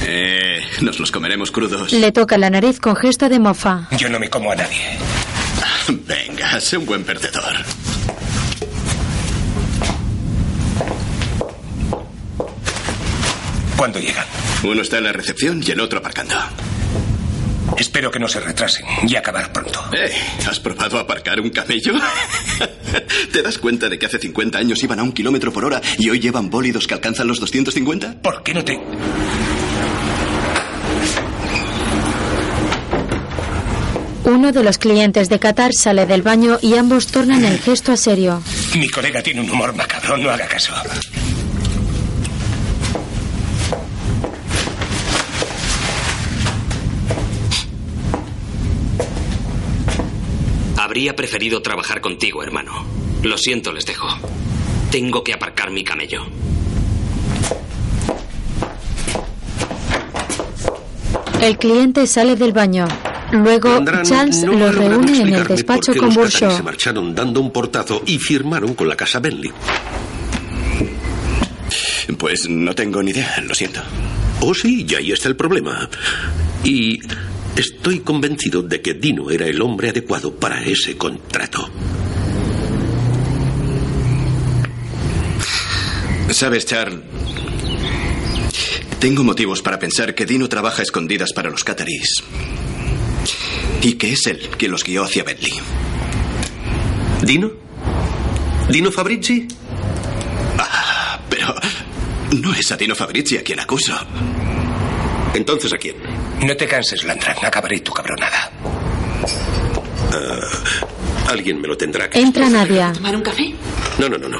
Eh, nos los comeremos crudos.
Le toca la nariz con gesto de mofa.
Yo no me como a nadie.
Venga, sé un buen perdedor.
¿Cuándo llegan?
Uno está en la recepción y el otro aparcando.
Espero que no se retrasen y acabar pronto.
Eh, ¿has probado aparcar un camello? ¿Te das cuenta de que hace 50 años iban a un kilómetro por hora y hoy llevan bólidos que alcanzan los 250?
¿Por qué no te...?
Uno de los clientes de Qatar sale del baño y ambos tornan el gesto a serio.
Mi colega tiene un humor macabro, no haga caso.
Habría preferido trabajar contigo, hermano. Lo siento, les dejo. Tengo que aparcar mi camello.
El cliente sale del baño. Luego,
Landran
Charles
no
los reúne en el despacho con Burshaw.
se marcharon dando un portazo y firmaron con la casa Bentley.
Pues no tengo ni idea, lo siento.
Oh, sí, y ahí está el problema. Y estoy convencido de que Dino era el hombre adecuado para ese contrato.
¿Sabes, Charles? Tengo motivos para pensar que Dino trabaja a escondidas para los catarís. Y que es él quien los guió hacia Bentley.
¿Dino? ¿Dino Fabrizi?
Ah, pero no es a Dino Fabrizi a quien acuso.
Entonces, ¿a quién?
No te canses, Landran. Acabaré tu cabronada.
Ah, alguien me lo tendrá que...
Entra Nadia.
¿Tomar un café?
No, no, no, no.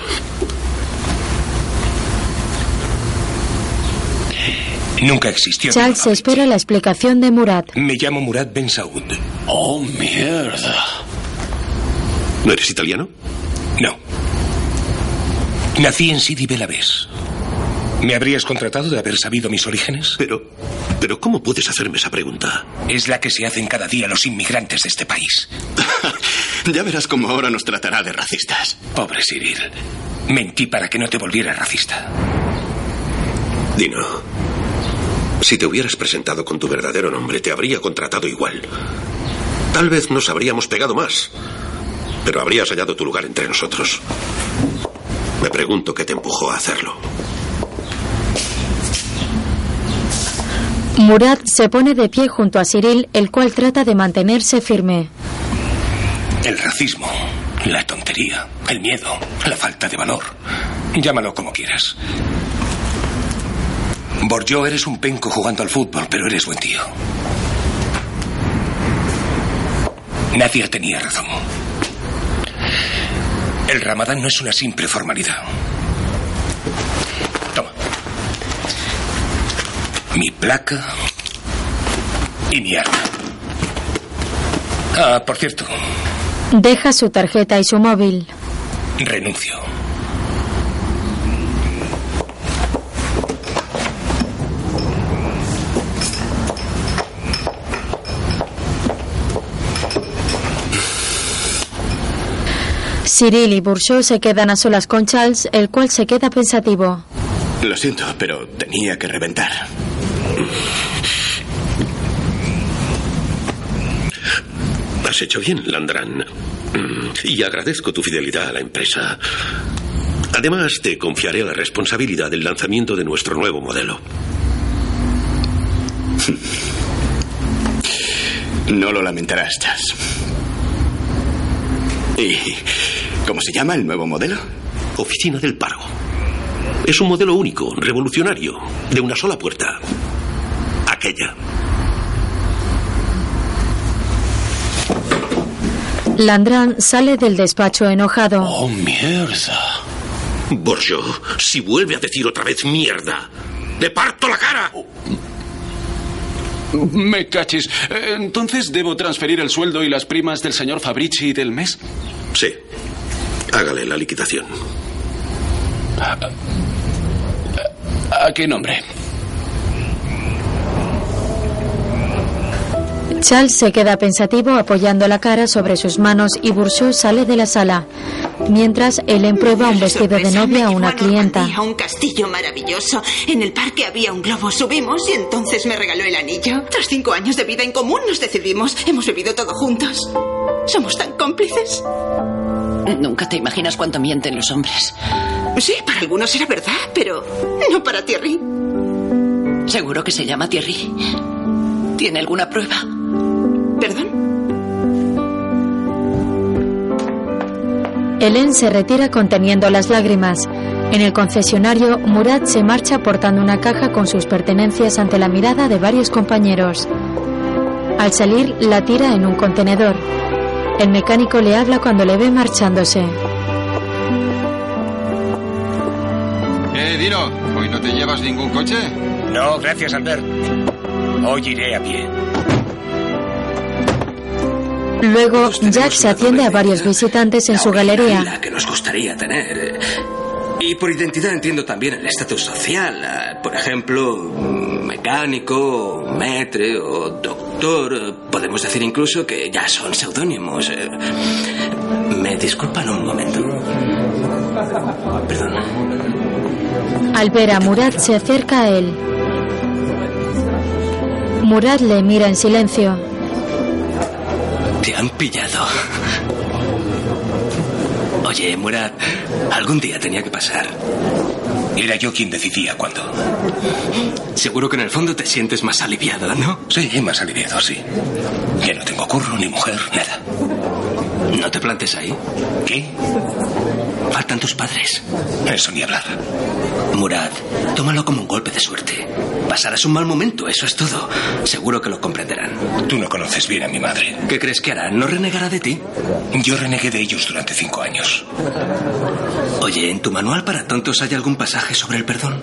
Nunca existió.
Charles espera la explicación de Murad.
Me llamo Murad Ben Saud.
Oh, mierda. ¿No eres italiano?
No. Nací en Sidi Belabés. ¿Me habrías contratado de haber sabido mis orígenes?
Pero, pero ¿cómo puedes hacerme esa pregunta?
Es la que se hacen cada día los inmigrantes de este país.
ya verás cómo ahora nos tratará de racistas.
Pobre Cyril. Mentí para que no te volviera racista.
Dino, si te hubieras presentado con tu verdadero nombre, te habría contratado igual. Tal vez nos habríamos pegado más, pero habrías hallado tu lugar entre nosotros. Me pregunto qué te empujó a hacerlo.
Murad se pone de pie junto a Cyril, el cual trata de mantenerse firme.
El racismo, la tontería, el miedo, la falta de valor. Llámalo como quieras. Borjo, eres un penco jugando al fútbol, pero eres buen tío. Nadir tenía razón. El ramadán no es una simple formalidad. Mi placa y mi arma. Ah, por cierto,
Deja su tarjeta y su móvil.
renuncio.
Cyril y Bourgeois se quedan a solas con Charles, el cual se queda pensativo.
Lo siento, pero tenía que reventar. Has hecho bien, Landran. Mm, Y agradezco tu fidelidad a la empresa. Además, te confiaré la responsabilidad del lanzamiento de nuestro nuevo modelo.
No lo lamentarás, Chas. ¿Y cómo se llama el nuevo modelo?
Oficina del Paro. Es un modelo único, revolucionario, de una sola puerta. Aquella.
Landran sale del despacho enojado.
¡Oh, mierda! Borjo, si vuelve a decir otra vez mierda, ¡le parto la cara!
Me cachis. Eh, Entonces debo transferir el sueldo y las primas del señor Fabrici del mes.
Sí. Hágale la liquidación.
¿A qué nombre?
Charles se queda pensativo apoyando la cara sobre sus manos y Bourgeois sale de la sala. Mientras, Helen prueba un vestido de novia a una clienta.
A un castillo maravilloso. En el parque había un globo. Subimos y entonces me regaló el anillo. Tras cinco años de vida en común nos decidimos. Hemos bebido todo juntos. Somos tan cómplices.
Nunca te imaginas cuánto mienten los hombres.
Sí, para algunos era verdad, pero no para Thierry.
Seguro que se llama Thierry. ¿Tiene alguna prueba?
¿Perdón?
Helen se retira conteniendo las lágrimas. En el concesionario, Murad se marcha portando una caja con sus pertenencias ante la mirada de varios compañeros. Al salir, la tira en un contenedor. El mecánico le habla cuando le ve marchándose.
Eh, Dino, ¿hoy no te llevas ningún coche?
No, gracias, Albert. Hoy iré a pie.
Luego, Jack se atiende a varios visitantes en su galería.
La que nos gustaría tener. Y por identidad entiendo también el estatus social. eh, Por ejemplo, mm, mecánico, metre o doctor. Eh, Podemos decir incluso que ya son seudónimos. eh. ¿Me disculpan un momento? Perdón.
Al ver a Murad, se acerca a él. Murad le mira en silencio.
Te han pillado. Oye, Murad, algún día tenía que pasar.
Era yo quien decidía cuándo.
Seguro que en el fondo te sientes más aliviado, ¿no?
Sí, más aliviado, sí. Ya no tengo curro, ni mujer, nada.
No te plantes ahí.
¿Qué?
Faltan tus padres.
Eso ni hablar.
Murad, tómalo como un golpe de suerte. Pasarás un mal momento, eso es todo. Seguro que lo comprenderán.
Tú no conoces bien a mi madre.
¿Qué crees que hará? ¿No renegará de ti?
Yo renegué de ellos durante cinco años.
Oye, ¿en tu manual para tontos hay algún pasaje sobre el perdón?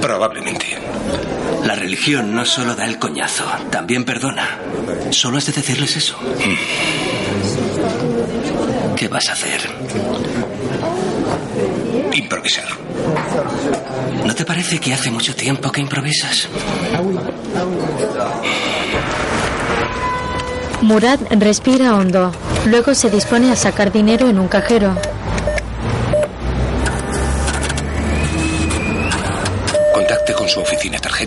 Probablemente.
La religión no solo da el coñazo, también perdona. Solo has de decirles eso. ¿Qué vas a hacer?
Improvisar.
¿No te parece que hace mucho tiempo que improvisas?
Murad respira hondo. Luego se dispone a sacar dinero en un cajero.
Contacte con su oficina, tarjeta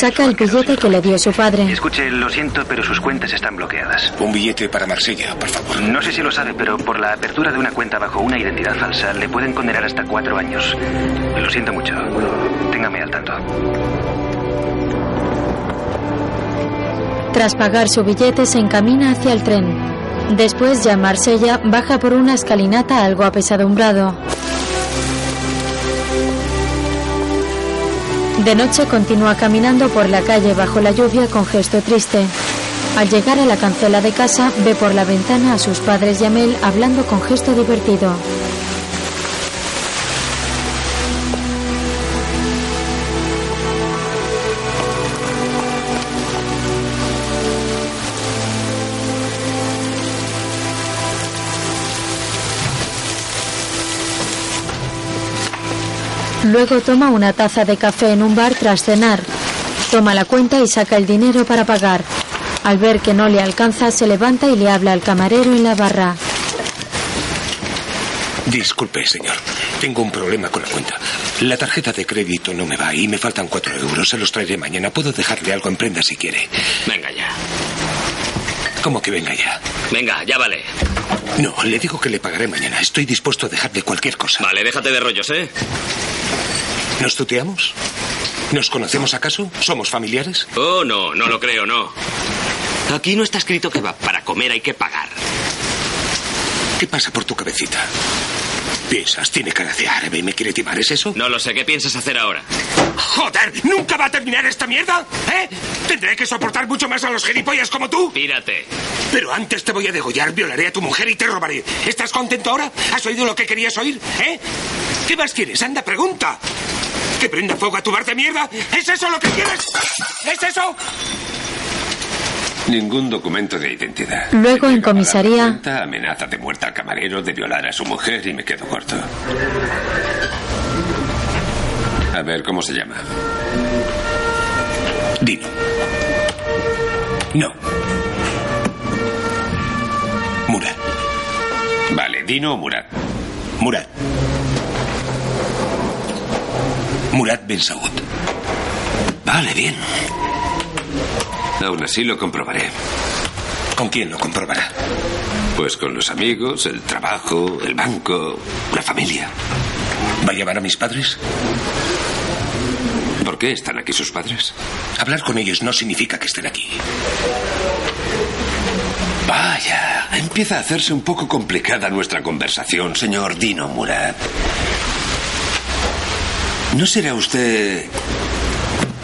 Saca el billete que le dio su padre.
Escuche, lo siento, pero sus cuentas están bloqueadas.
Un billete para Marsella, por favor.
No sé si lo sabe, pero por la apertura de una cuenta bajo una identidad falsa le pueden condenar hasta cuatro años. Lo siento mucho. Téngame al tanto.
Tras pagar su billete se encamina hacia el tren. Después, ya en Marsella baja por una escalinata algo apesadumbrado. De noche continúa caminando por la calle bajo la lluvia con gesto triste. Al llegar a la cancela de casa, ve por la ventana a sus padres y a Mel hablando con gesto divertido. Luego toma una taza de café en un bar tras cenar. Toma la cuenta y saca el dinero para pagar. Al ver que no le alcanza, se levanta y le habla al camarero en la barra.
Disculpe, señor. Tengo un problema con la cuenta. La tarjeta de crédito no me va y me faltan cuatro euros. Se los traeré mañana. Puedo dejarle algo en prenda si quiere.
Venga ya.
¿Cómo que venga ya?
Venga, ya vale.
No, le digo que le pagaré mañana. Estoy dispuesto a dejarle cualquier cosa.
Vale, déjate de rollos, ¿eh?
¿Nos tuteamos? ¿Nos conocemos acaso? ¿Somos familiares?
Oh, no, no lo creo, no. Aquí no está escrito que va para comer hay que pagar.
¿Qué pasa por tu cabecita? ¿Piensas? Tiene cara de árabe y me quiere timar, ¿es eso?
No lo sé, ¿qué piensas hacer ahora?
¡Joder! ¿Nunca va a terminar esta mierda? ¿Eh? ¿Tendré que soportar mucho más a los gilipollas como tú?
Pírate.
Pero antes te voy a degollar, violaré a tu mujer y te robaré. ¿Estás contento ahora? ¿Has oído lo que querías oír? ¿Eh? ¿Qué más quieres? Anda, pregunta. ¿Que prenda fuego a tu bar de mierda? ¿Es eso lo que quieres? ¿Es eso?
Ningún documento de identidad.
Luego en comisaría,
Cuenta, amenaza de muerte al camarero, de violar a su mujer y me quedo corto. A ver, ¿cómo se llama?
Dino. No. Murat.
Vale, Dino o Murat.
Murat. Murat Ben Saud. Vale, bien.
Aún así lo comprobaré.
¿Con quién lo comprobará?
Pues con los amigos, el trabajo, el banco, la familia.
¿Va a llamar a mis padres?
¿Por qué están aquí sus padres?
Hablar con ellos no significa que estén aquí.
Vaya, empieza a hacerse un poco complicada nuestra conversación, señor Dino Murat. ¿No será usted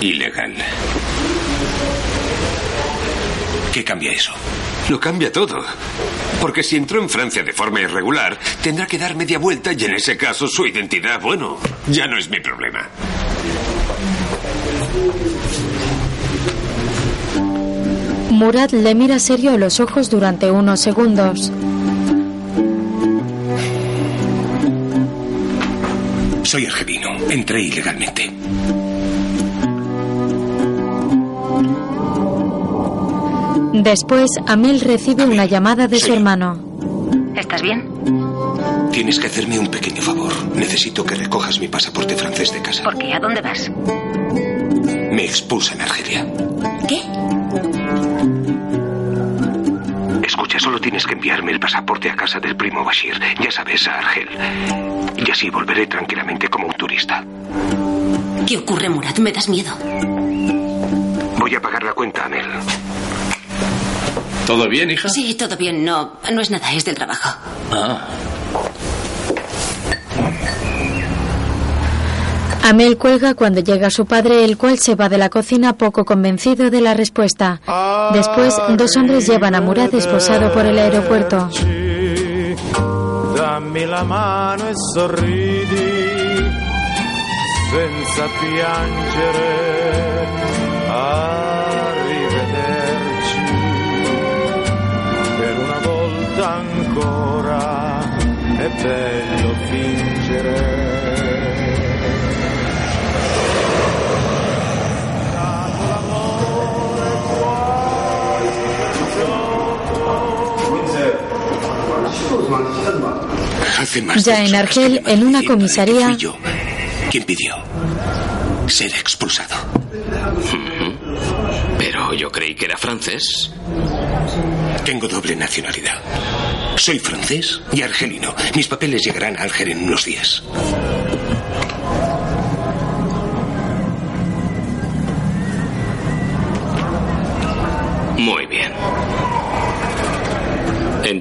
ilegal?
¿Qué cambia eso?
Lo cambia todo. Porque si entró en Francia de forma irregular, tendrá que dar media vuelta y en ese caso su identidad, bueno, ya no es mi problema.
Murat le mira serio a los ojos durante unos segundos.
Soy argelino. Entré ilegalmente.
Después, Amel recibe una llamada de su hermano.
¿Estás bien?
Tienes que hacerme un pequeño favor. Necesito que recojas mi pasaporte francés de casa.
¿Por qué? ¿A dónde vas?
Me expulsan a Argelia.
¿Qué?
Solo tienes que enviarme el pasaporte a casa del primo Bashir. Ya sabes, a Argel. Y así volveré tranquilamente como un turista.
¿Qué ocurre, Murat? Me das miedo.
Voy a pagar la cuenta, Amel.
¿Todo bien, hija?
Sí, todo bien. No, no es nada, es del trabajo.
Ah.
Amel cuelga cuando llega su padre, el cual se va de la cocina poco convencido de la respuesta. Después, dos hombres llevan a Murat esposado por el aeropuerto.
Hace más
Ya en Argel, en una comisaría,
fui yo quien pidió ser expulsado.
Pero yo creí que era francés.
Tengo doble nacionalidad. Soy francés y argelino. Mis papeles llegarán a Argel en unos días.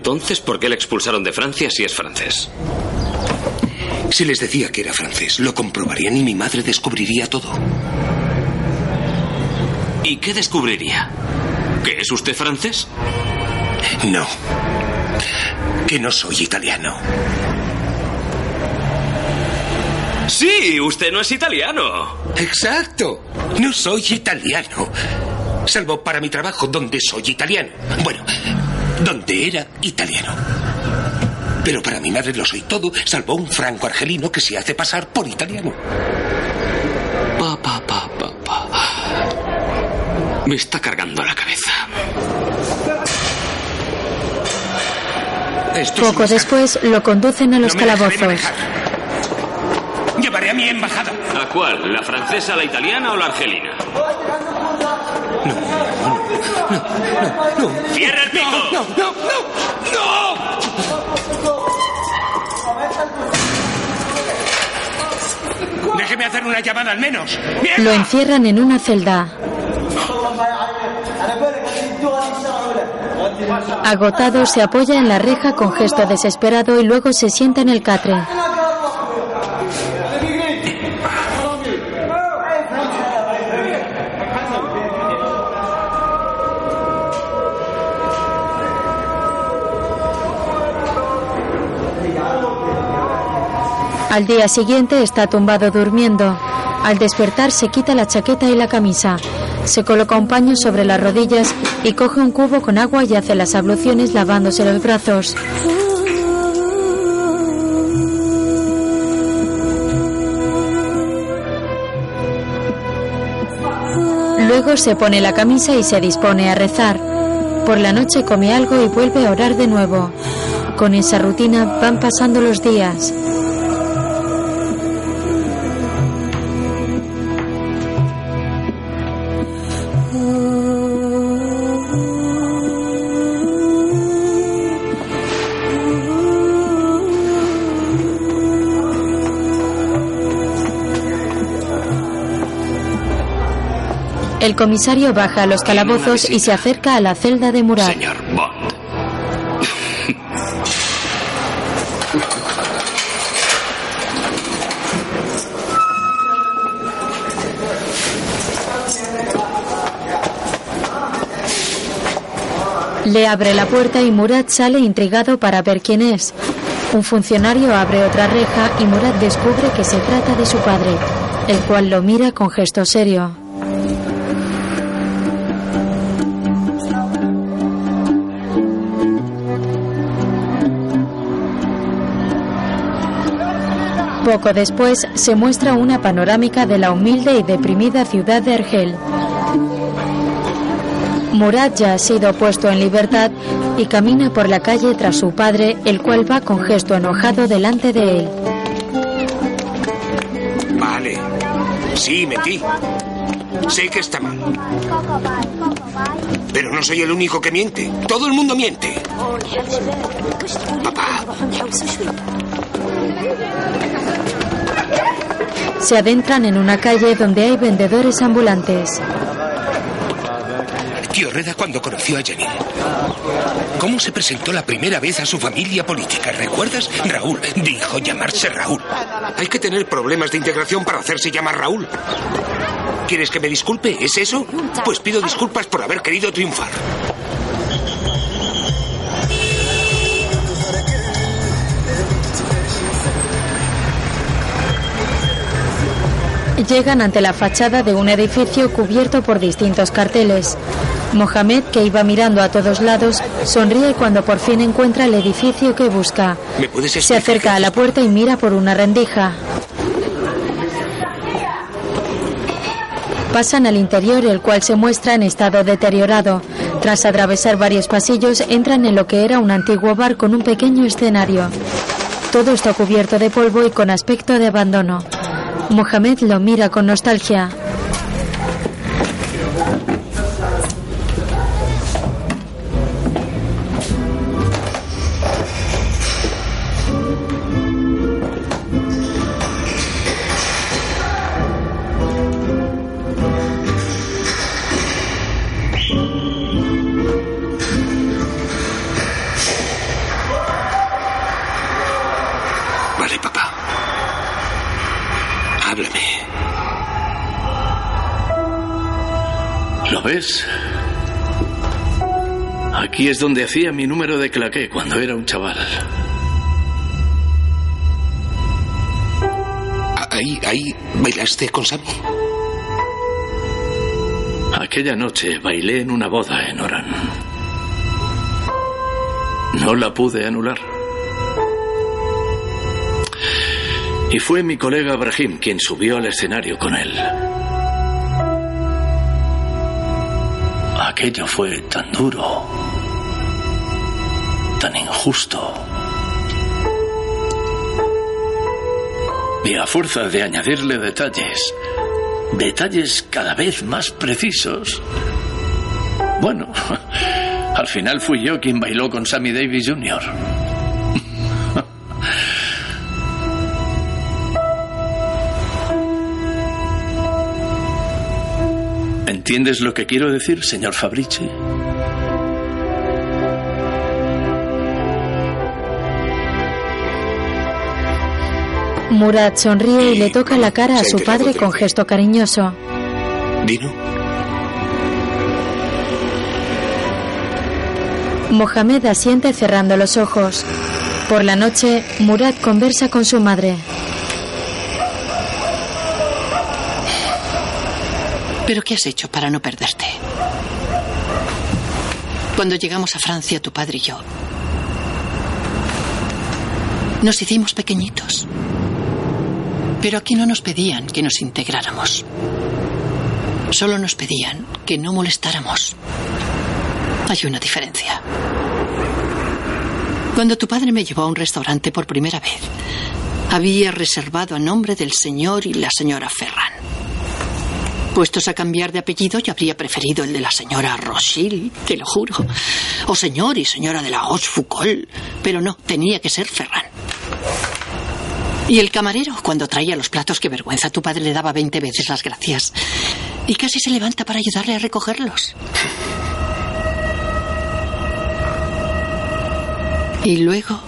Entonces, ¿por qué le expulsaron de Francia si es francés?
Si les decía que era francés, lo comprobarían y mi madre descubriría todo.
¿Y qué descubriría? ¿Que es usted francés?
No. Que no soy italiano.
Sí, usted no es italiano.
Exacto. No soy italiano. Salvo para mi trabajo, donde soy italiano. Bueno, donde era italiano. Pero para mi madre lo soy todo, salvo un franco argelino que se hace pasar por italiano.
Pa, pa, pa, pa, pa. Me está cargando la cabeza.
Poco después lo conducen a los
No
calabozos.
Llevaré a mi embajada.
¿A cuál? ¿La francesa, la italiana o la argelina?
No.
¡Cierra el pico!
No, no, no, no. Déjeme hacer una llamada al menos.
Lo encierran en una celda. Agotado, se apoya en la reja con gesto desesperado y luego se sienta en el catre. Al día siguiente está tumbado durmiendo. Al despertar se quita la chaqueta y la camisa. Se coloca un paño sobre las rodillas y coge un cubo con agua y hace las abluciones lavándose los brazos. Luego se pone la camisa y se dispone a rezar. Por la noche come algo y vuelve a orar de nuevo. Con esa rutina van pasando los días. El comisario baja a los calabozos y se acerca a la celda de Murat.
Señor Bond.
Le abre la puerta y Murat sale intrigado para ver quién es. Un funcionario abre otra reja y Murat descubre que se trata de su padre, el cual lo mira con gesto serio. Poco después se muestra una panorámica de la humilde y deprimida ciudad de Argel. Murat ya ha sido puesto en libertad y camina por la calle tras su padre, el cual va con gesto enojado delante de él.
Vale. Sí, mentí. Sé que está mal. Pero no soy el único que miente. Todo el mundo miente. Papá.
Se adentran en una calle donde hay vendedores ambulantes.
Tío Reda cuando conoció a Janine. ¿Cómo se presentó la primera vez a su familia política? ¿Recuerdas? Raúl dijo llamarse Raúl. Hay que tener problemas de integración para hacerse llamar Raúl. ¿Quieres que me disculpe? ¿Es eso? Pues pido disculpas por haber querido triunfar.
Llegan ante la fachada de un edificio cubierto por distintos carteles. Mohamed, que iba mirando a todos lados, sonríe cuando por fin encuentra el edificio que busca.
¿Me puedes
Se acerca a la puerta y mira por una rendija. Pasan al interior, el cual se muestra en estado deteriorado. Tras atravesar varios pasillos, entran en lo que era un antiguo bar con un pequeño escenario. Todo está cubierto de polvo y con aspecto de abandono. Mohamed lo mira con nostalgia.
Aquí es donde hacía mi número de claqué cuando era un chaval.
Ahí, ahí, ¿bailaste con Sammy?
Aquella noche bailé en una boda en Oran. No la pude anular. Y fue mi colega Brahim quien subió al escenario con él. Aquello fue tan duro, tan injusto. Y a fuerza de añadirle detalles, detalles cada vez más precisos, bueno, al final fui yo quien bailó con Sammy Davis Jr. ¿Entiendes lo que quiero decir, señor Fabrici?
Murat sonríe y le toca la cara a su padre con gesto cariñoso.
¿Dino?
Mohamed asiente cerrando los ojos. Por la noche, Murat conversa con su madre.
¿Pero qué has hecho para no perderte? Cuando llegamos a Francia, tu padre y yo, nos hicimos pequeñitos. Pero aquí no nos pedían que nos integráramos. Solo nos pedían que no molestáramos. Hay una diferencia. Cuando tu padre me llevó a un restaurante por primera vez, había reservado a nombre del señor y la señora Ferran. Puestos a cambiar de apellido, yo habría preferido el de la señora Rochille, te lo juro. O señor y señora de la Rochefoucauld. Pero no, tenía que ser Ferran. Y el camarero, cuando traía los platos, qué vergüenza, tu padre le daba 20 veces las gracias. Y casi se levanta para ayudarle a recogerlos. Y luego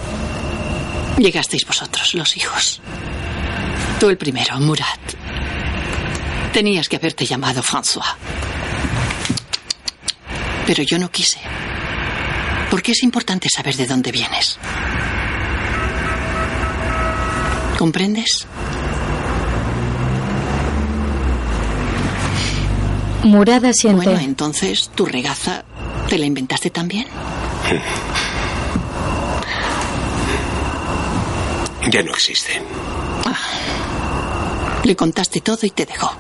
llegasteis vosotros, los hijos. Tú el primero, Murat. Tenías que haberte llamado François. Pero yo no quise. Porque es importante saber de dónde vienes. ¿Comprendes?
Murat asiente.
Bueno, entonces, ¿tu regaza te la inventaste también?
Ya no existe.
Le contaste todo y te dejó.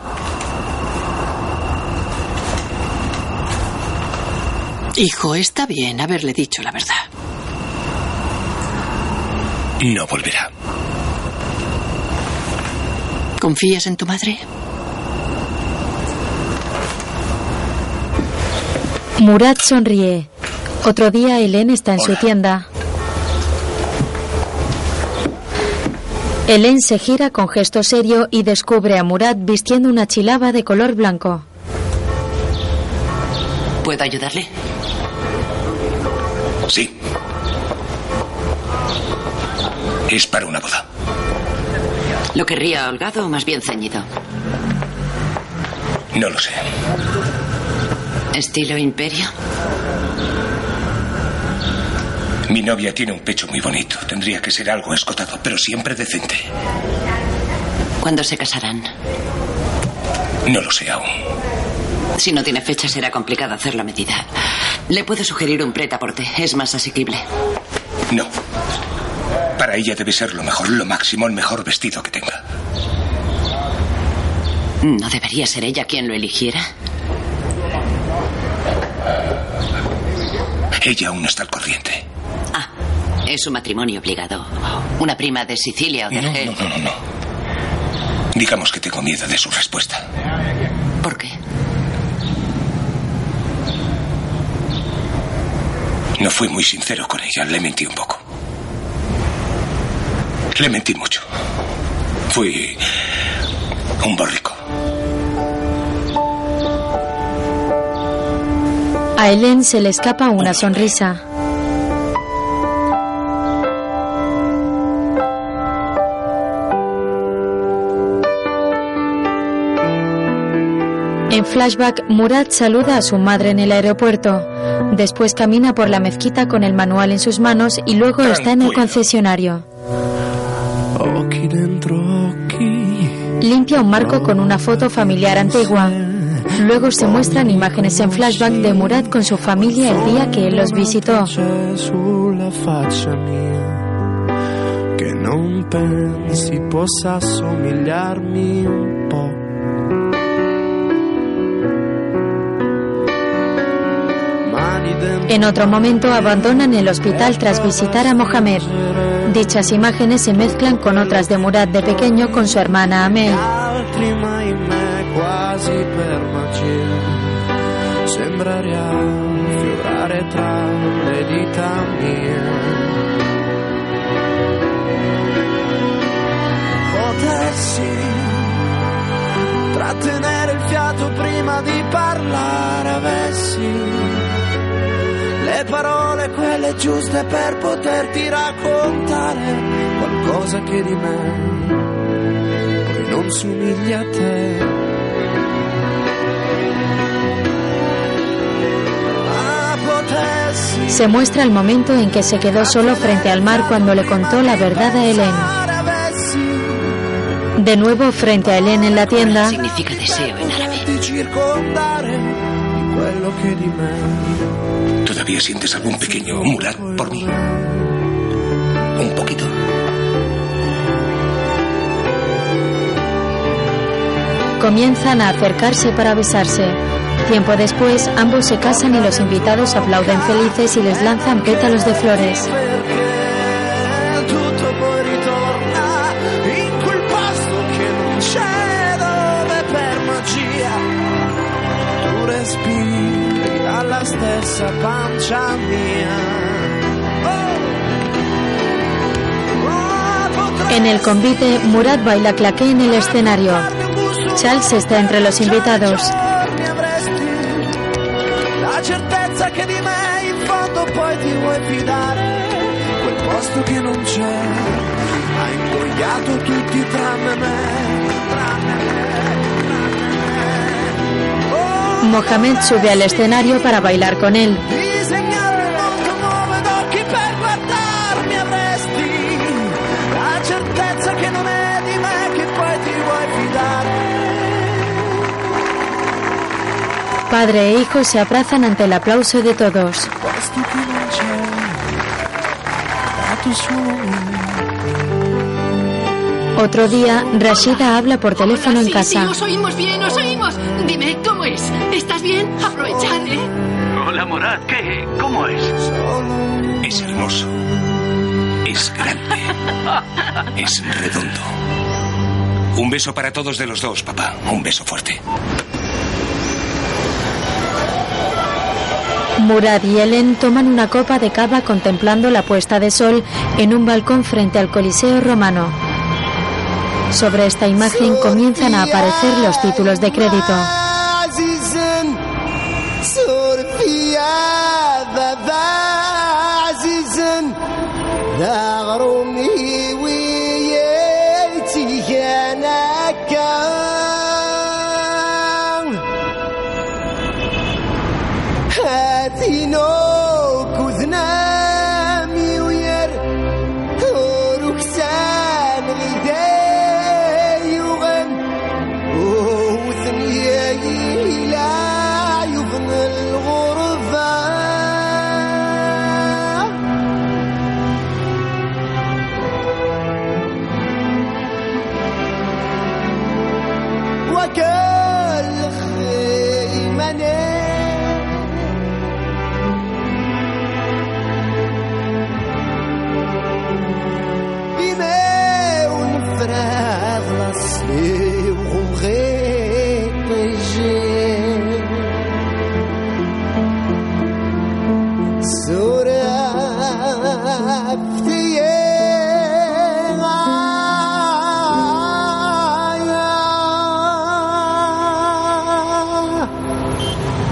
Hijo, está bien haberle dicho la verdad.
No volverá.
¿Confías en tu madre?
Murat sonríe. Otro día, Hélène está en su tienda. Hélène se gira con gesto serio y descubre a Murat vistiendo una chilaba de color blanco.
¿Puedo ayudarle?
Sí. Es para una boda.
¿Lo querría holgado o más bien ceñido?
No lo sé.
¿Estilo imperio?
Mi novia tiene un pecho muy bonito. Tendría que ser algo escotado, pero siempre decente.
¿Cuándo se casarán?
No lo sé aún.
Si no tiene fecha será complicado hacer la medida. Le puedo sugerir un preta-porte. Es más asequible.
No. Para ella debe ser lo mejor, lo máximo, el mejor vestido que tenga.
¿No debería ser ella quien lo eligiera?
Ella aún está al corriente.
Ah, es un matrimonio obligado. Una prima de Sicilia o de
No, no, no, no, no. Digamos que tengo miedo de su respuesta.
¿Por qué?
No fui muy sincero con ella, le mentí un poco. Le mentí mucho. Fui un borrico.
A Hélène se le escapa una sonrisa. En flashback, Murad saluda a su madre en el aeropuerto. Después camina por la mezquita con el manual en sus manos y luego está en el concesionario. Limpia un marco con una foto familiar antigua. Luego se muestran imágenes en flashback de Murad con su familia el día que él los visitó.
Che non pensi possa somigliarmi un po'.
En otro momento abandonan el hospital tras visitar a Mohamed. Dichas imágenes se mezclan con otras de Murad de pequeño con su hermana Amel.
Le parole quelle giuste per poterti raccontare qualcosa che di me poi non somiglia a te. Potessi
Se muestra el momento en que se quedó solo frente al mar cuando le contó la verdad a Helen. De nuevo frente a Helen en la tienda,
Significa deseo en árabe.
¿Todavía sientes algún pequeño Murad por mí? Un poquito.
comienzan a acercarse para besarse. Tiempo después, ambos se casan y los invitados aplauden felices y les lanzan pétalos de flores.
Stessa pancia mia.
En el convite, Murad baila claqué en el escenario. Charles está entre los invitados.
La certezza che di me in fondo poi ti vuoi fidare. Quel posto che non c'è ha ingoiato tutti tranne me. Tranne me.
Mohamed sube al escenario para bailar con él. Padre e hijo se abrazan ante el aplauso de todos.
Me.
Otro día, Rashida habla por teléfono en
Sí, sí,
casa.
os oímos bien, os oímos. Dime, ¿cómo es? ¿Estás bien? Aprovechad, ¿eh?
Hola, Morad. ¿Qué? ¿Cómo es?
Es hermoso. Es grande. Es redondo. Un beso para todos de los dos, papá. Un beso fuerte.
Murad y Helen toman una copa de cava contemplando la puesta de sol en un balcón frente al Coliseo romano. Sobre esta imagen comienzan a aparecer los títulos de crédito.